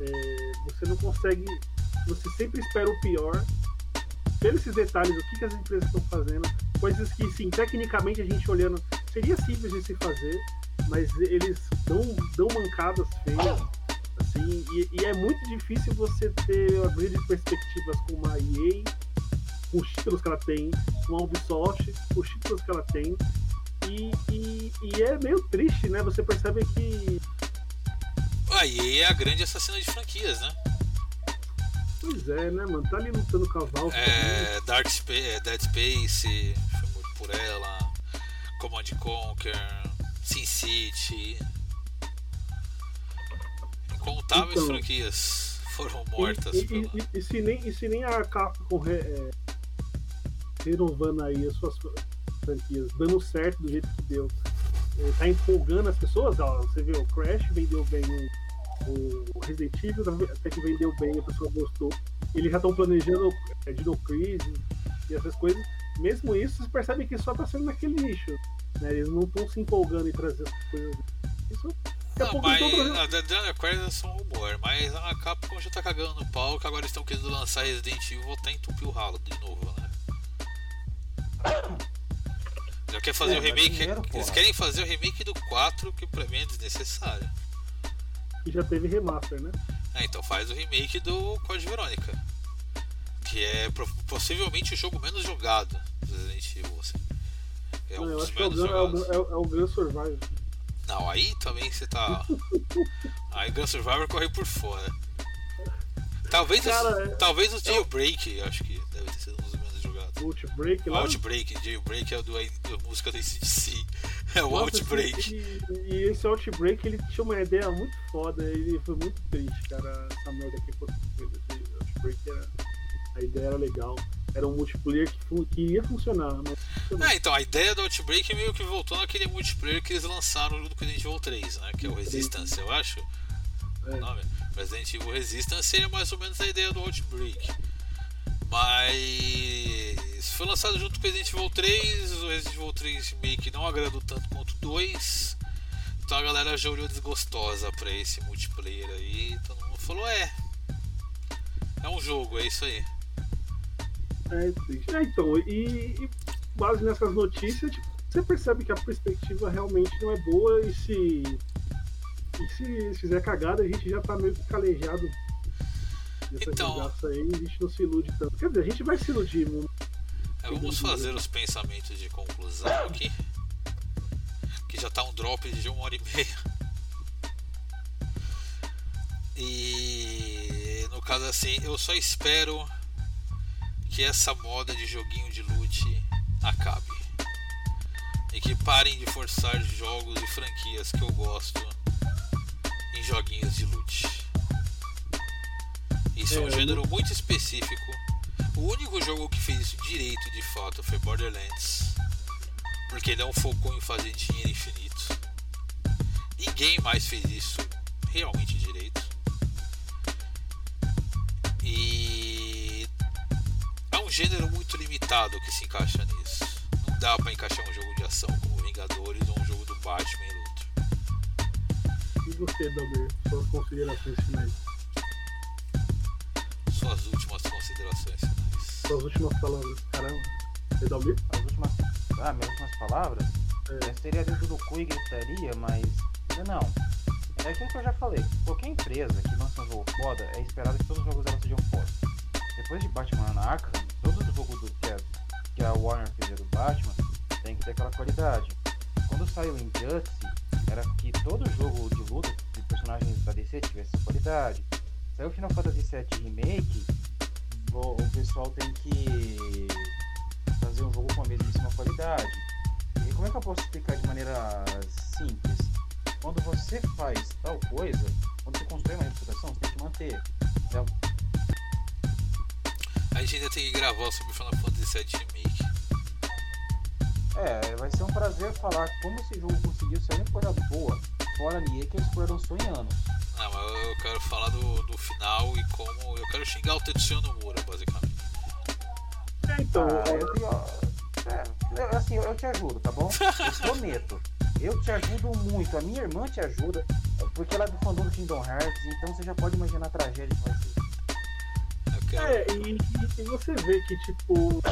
é, você não consegue. Você sempre espera o pior. Pelos esses detalhes, o que, que as empresas estão fazendo, coisas que sim, tecnicamente a gente olhando seria simples de se fazer, mas eles dão, dão mancadas feias. Assim, e, e é muito difícil você ter grandes perspectivas com a EA, com os títulos que ela tem, com a Ubisoft, com os títulos que ela tem. E, e, e é meio triste, né? Você percebe que. A EA é a grande assassina de franquias, né? Pois é, né, mano? Tá ali lutando com a Valve. É, Dark Space, é, Dead Space, foi morto por ela, Command Conquer, Sin City. Incontáveis Então. franquias foram mortas E, e, pela. e, e se nem, e se nem a Capcom re, é, renovando aí as suas franquias, dando certo do jeito que deu, é, tá empolgando as pessoas, ó, você vê, o Crash vendeu bem o, o Resident Evil, até que vendeu bem, a pessoa gostou. Eles já estão planejando é, Dino Crisis e essas coisas. Mesmo isso, vocês percebem que só tá sendo naquele nicho. Né? Eles não estão se empolgando em trazer essas coisas. Isso daqui a Não, pouco mas a Dino Crisis é só um rumor, mas a Capcom já tá cagando no pau que agora estão querendo lançar Resident Evil e voltar a entupir o ralo de novo, né? Já quer fazer É, o remake. dinheiro, eles querem fazer o remake do 4, que pra mim é desnecessário. E já teve remaster, né? É, então faz o remake do Code Verônica. Que é possivelmente o jogo menos jogado do Resident Evil. Assim. É um Não, eu dos acho que é o, menos Gun, é, o, é, o, é o Gun Survival. Não, aí também você tá. aí Gun Survivor corre por fora. Talvez, Cara, os, é- talvez o Jailbreak, eu acho que deve ter sido um dos menos jogados. Outbreak lá. Outbreak, Jailbreak é o do, da música do ACDC. [laughs] É o Nossa, Outbreak. E, e esse Outbreak, ele tinha uma ideia muito foda. Ele foi muito triste, cara. Essa merda que. Esse Outbreak era. A ideia era legal. Era um multiplayer que, que ia funcionar, mas funcionou. Ah, então a ideia do Outbreak meio que voltou naquele multiplayer que eles lançaram junto com Resident Evil 3, né? Que é o Resistance, eu acho. É. O nome? Resident Evil Resistance seria mais ou menos a ideia do Outbreak. Mas foi lançado junto com Resident Evil 3, o Resident Evil 3 meio que não agradou tanto quanto o 2. Então a galera já olhou desgostosa pra esse multiplayer aí. Todo mundo falou, é. É um jogo, é isso aí. É triste. É, então, e, e base nessas notícias, tipo, você percebe que a perspectiva realmente não é boa e se. E se fizer cagada, a gente já tá meio que calejado dessa Então- desgraça aí, a gente não se ilude tanto. Quer dizer, a gente vai se iludir, mano. É, vamos fazer os pensamentos de conclusão aqui. Que já tá um drop de uma hora e meia. E no caso assim, eu só espero que essa moda de joguinho de loot acabe. E que parem de forçar jogos e franquias que eu gosto em joguinhos de loot. Isso é, um É, gênero muito específico. O único jogo que fez isso direito de fato foi Borderlands. Porque não focou em fazer dinheiro infinito. Ninguém mais fez isso realmente direito. Gênero muito limitado que se encaixa nisso. Não dá pra encaixar um jogo de ação como Vingadores ou um jogo do Batman e outro. E você, Dalber, suas considerações finais? Suas últimas considerações finais. Suas últimas palavras. Caramba. Dalber? As últimas. Ah, minhas últimas palavras? É. É, seria dentro do cu e gritaria, mas. Não. É aquilo que eu já falei. Qualquer empresa que lança um jogo foda, é esperado que todos os jogos dela sejam foda. Depois de Batman Arkham, todo o jogo do, que, a, que a Warner fez do Batman tem que ter aquela qualidade. Quando saiu Injustice, era que todo jogo de luta de personagens da DC tivesse essa qualidade. Saiu Final Fantasy VII Remake, o, o pessoal tem que fazer um jogo com a mesmíssima qualidade. E como é que eu posso explicar de maneira simples? Quando você faz tal coisa, quando você constrói uma reputação, você tem que manter. Então, A gente ainda tem que gravar sobre Final Fantasy VII Remake. é, vai ser um prazer falar como esse jogo conseguiu sair uma coisa boa. Fora a Nier que lançou em anos. Não, mas eu quero falar do, do final e como. Eu quero xingar o Tetsuya Nomura, basicamente. É, então, Ah, é, eu, eu- é, eu- assim, eu te ajudo, tá bom? Eu [laughs] prometo. Eu te ajudo muito. A minha irmã te ajuda, porque ela é do fandom do Kingdom Hearts, então você já pode imaginar a tragédia que vai ser. É, e, e você vê que, tipo,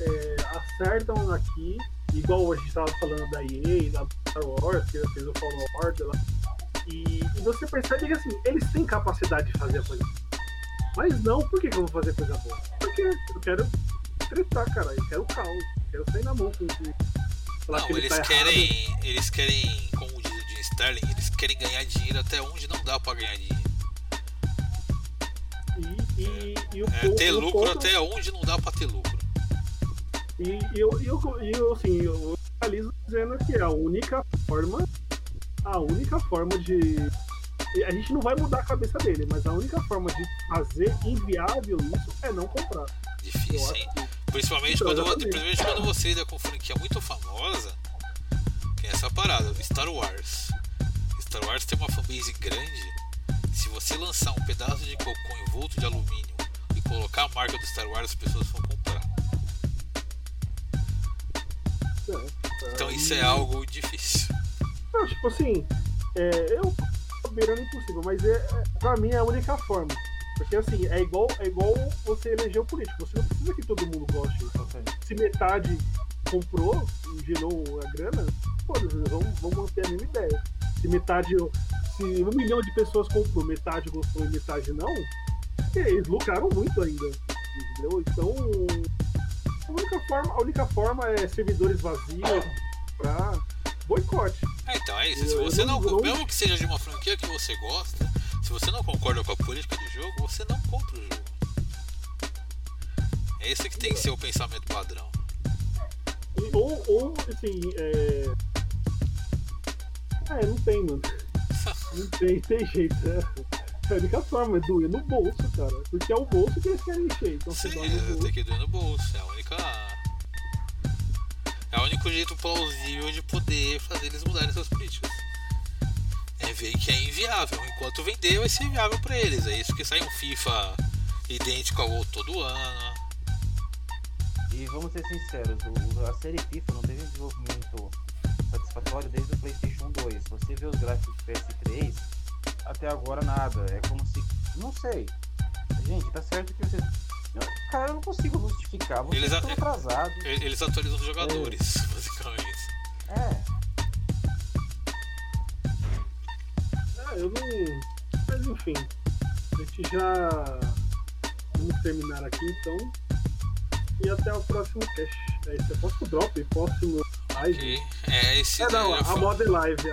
é, acertam aqui, igual a gente tava falando da EA, da Star Wars, que fez o Order lá, e, e você percebe que, assim, eles têm capacidade de fazer a coisa. Mas não, por que, que eu vou fazer coisa boa? Porque eu quero tretar, cara, eu quero caos, eu quero sair na mão com falar Não, que ele eles tá errado. querem. Eles querem, como diz o Jim Sterling, eles querem ganhar dinheiro até onde não dá pra ganhar dinheiro. E, e, e o É, ter o lucro até onde não dá pra ter lucro. E eu, eu, eu, assim, eu finalizo dizendo que a única forma, a única forma de. A gente não vai mudar a cabeça dele, mas a única forma de fazer inviável isso é não comprar. Difícil, hein? Principalmente Então, quando, principalmente quando você lida com franquia muito famosa, que é essa parada, Star Wars. Star Wars tem uma fanbase grande. Se você lançar um pedaço de cocô envolto de alumínio e colocar a marca do Star Wars, as pessoas vão comprar. é, Então aí- isso é algo difícil. Não, tipo assim, é, eu tô beirando impossível, mas é, é, pra mim é a única forma. Porque assim, é igual, é igual você eleger o político. Você não precisa que todo mundo goste. Se metade comprou e gerou a grana, foda-se, vamos, vamos manter a mesma ideia. Se metade. Se um milhão de pessoas comprou, metade gostou e metade não, eles lucraram muito ainda. Entendeu? Então. A única forma, a única forma é servidores vazios pra boicote. É, então é isso. Se você não- não, mesmo que seja de uma franquia que você gosta, se você não concorda com a política do jogo, você não compra o jogo. É esse que tem que ser o pensamento padrão. Ou, ou assim, é. É, não tem, mano. Não tem, tem jeito. É. A única forma é doer no bolso, cara. Porque é o bolso que eles querem encher. Então você Sim, dói no é, bolso. tem que doer no bolso. É a única. É o único jeito plausível de poder fazer eles mudarem suas políticas. É ver que é inviável. Enquanto vender, vai ser inviável pra eles. É isso que sai um FIFA idêntico ao outro todo ano. E vamos ser sinceros, a série FIFA não teve um desenvolvimento satisfatório desde o PlayStation 2. Você vê os gráficos do PS3, até agora nada. É como se. Não sei. Gente, tá certo que vocês. Eu- Cara, eu não consigo justificar. Vocês Eles estão atrasados. E- Eles atualizam os jogadores, basicamente. É. Ah, eu não. Mas enfim. A gente já. Vamos terminar aqui então. E até o próximo cast. É isso. Eu posso drop, posso Live. É, esse é, não, a moda é live.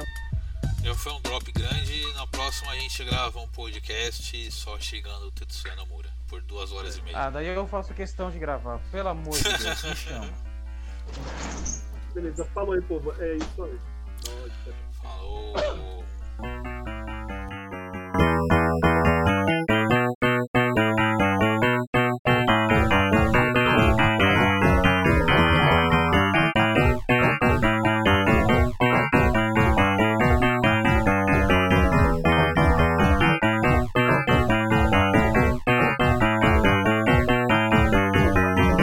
Já foi um drop grande. Na próxima a gente grava um podcast só chegando o Tetsuya Nomura por duas horas e meia. Ah, daí eu faço questão de gravar. Pelo amor de Deus, me chama. [laughs] Beleza, falou aí, povo. É isso aí. Falou. [laughs]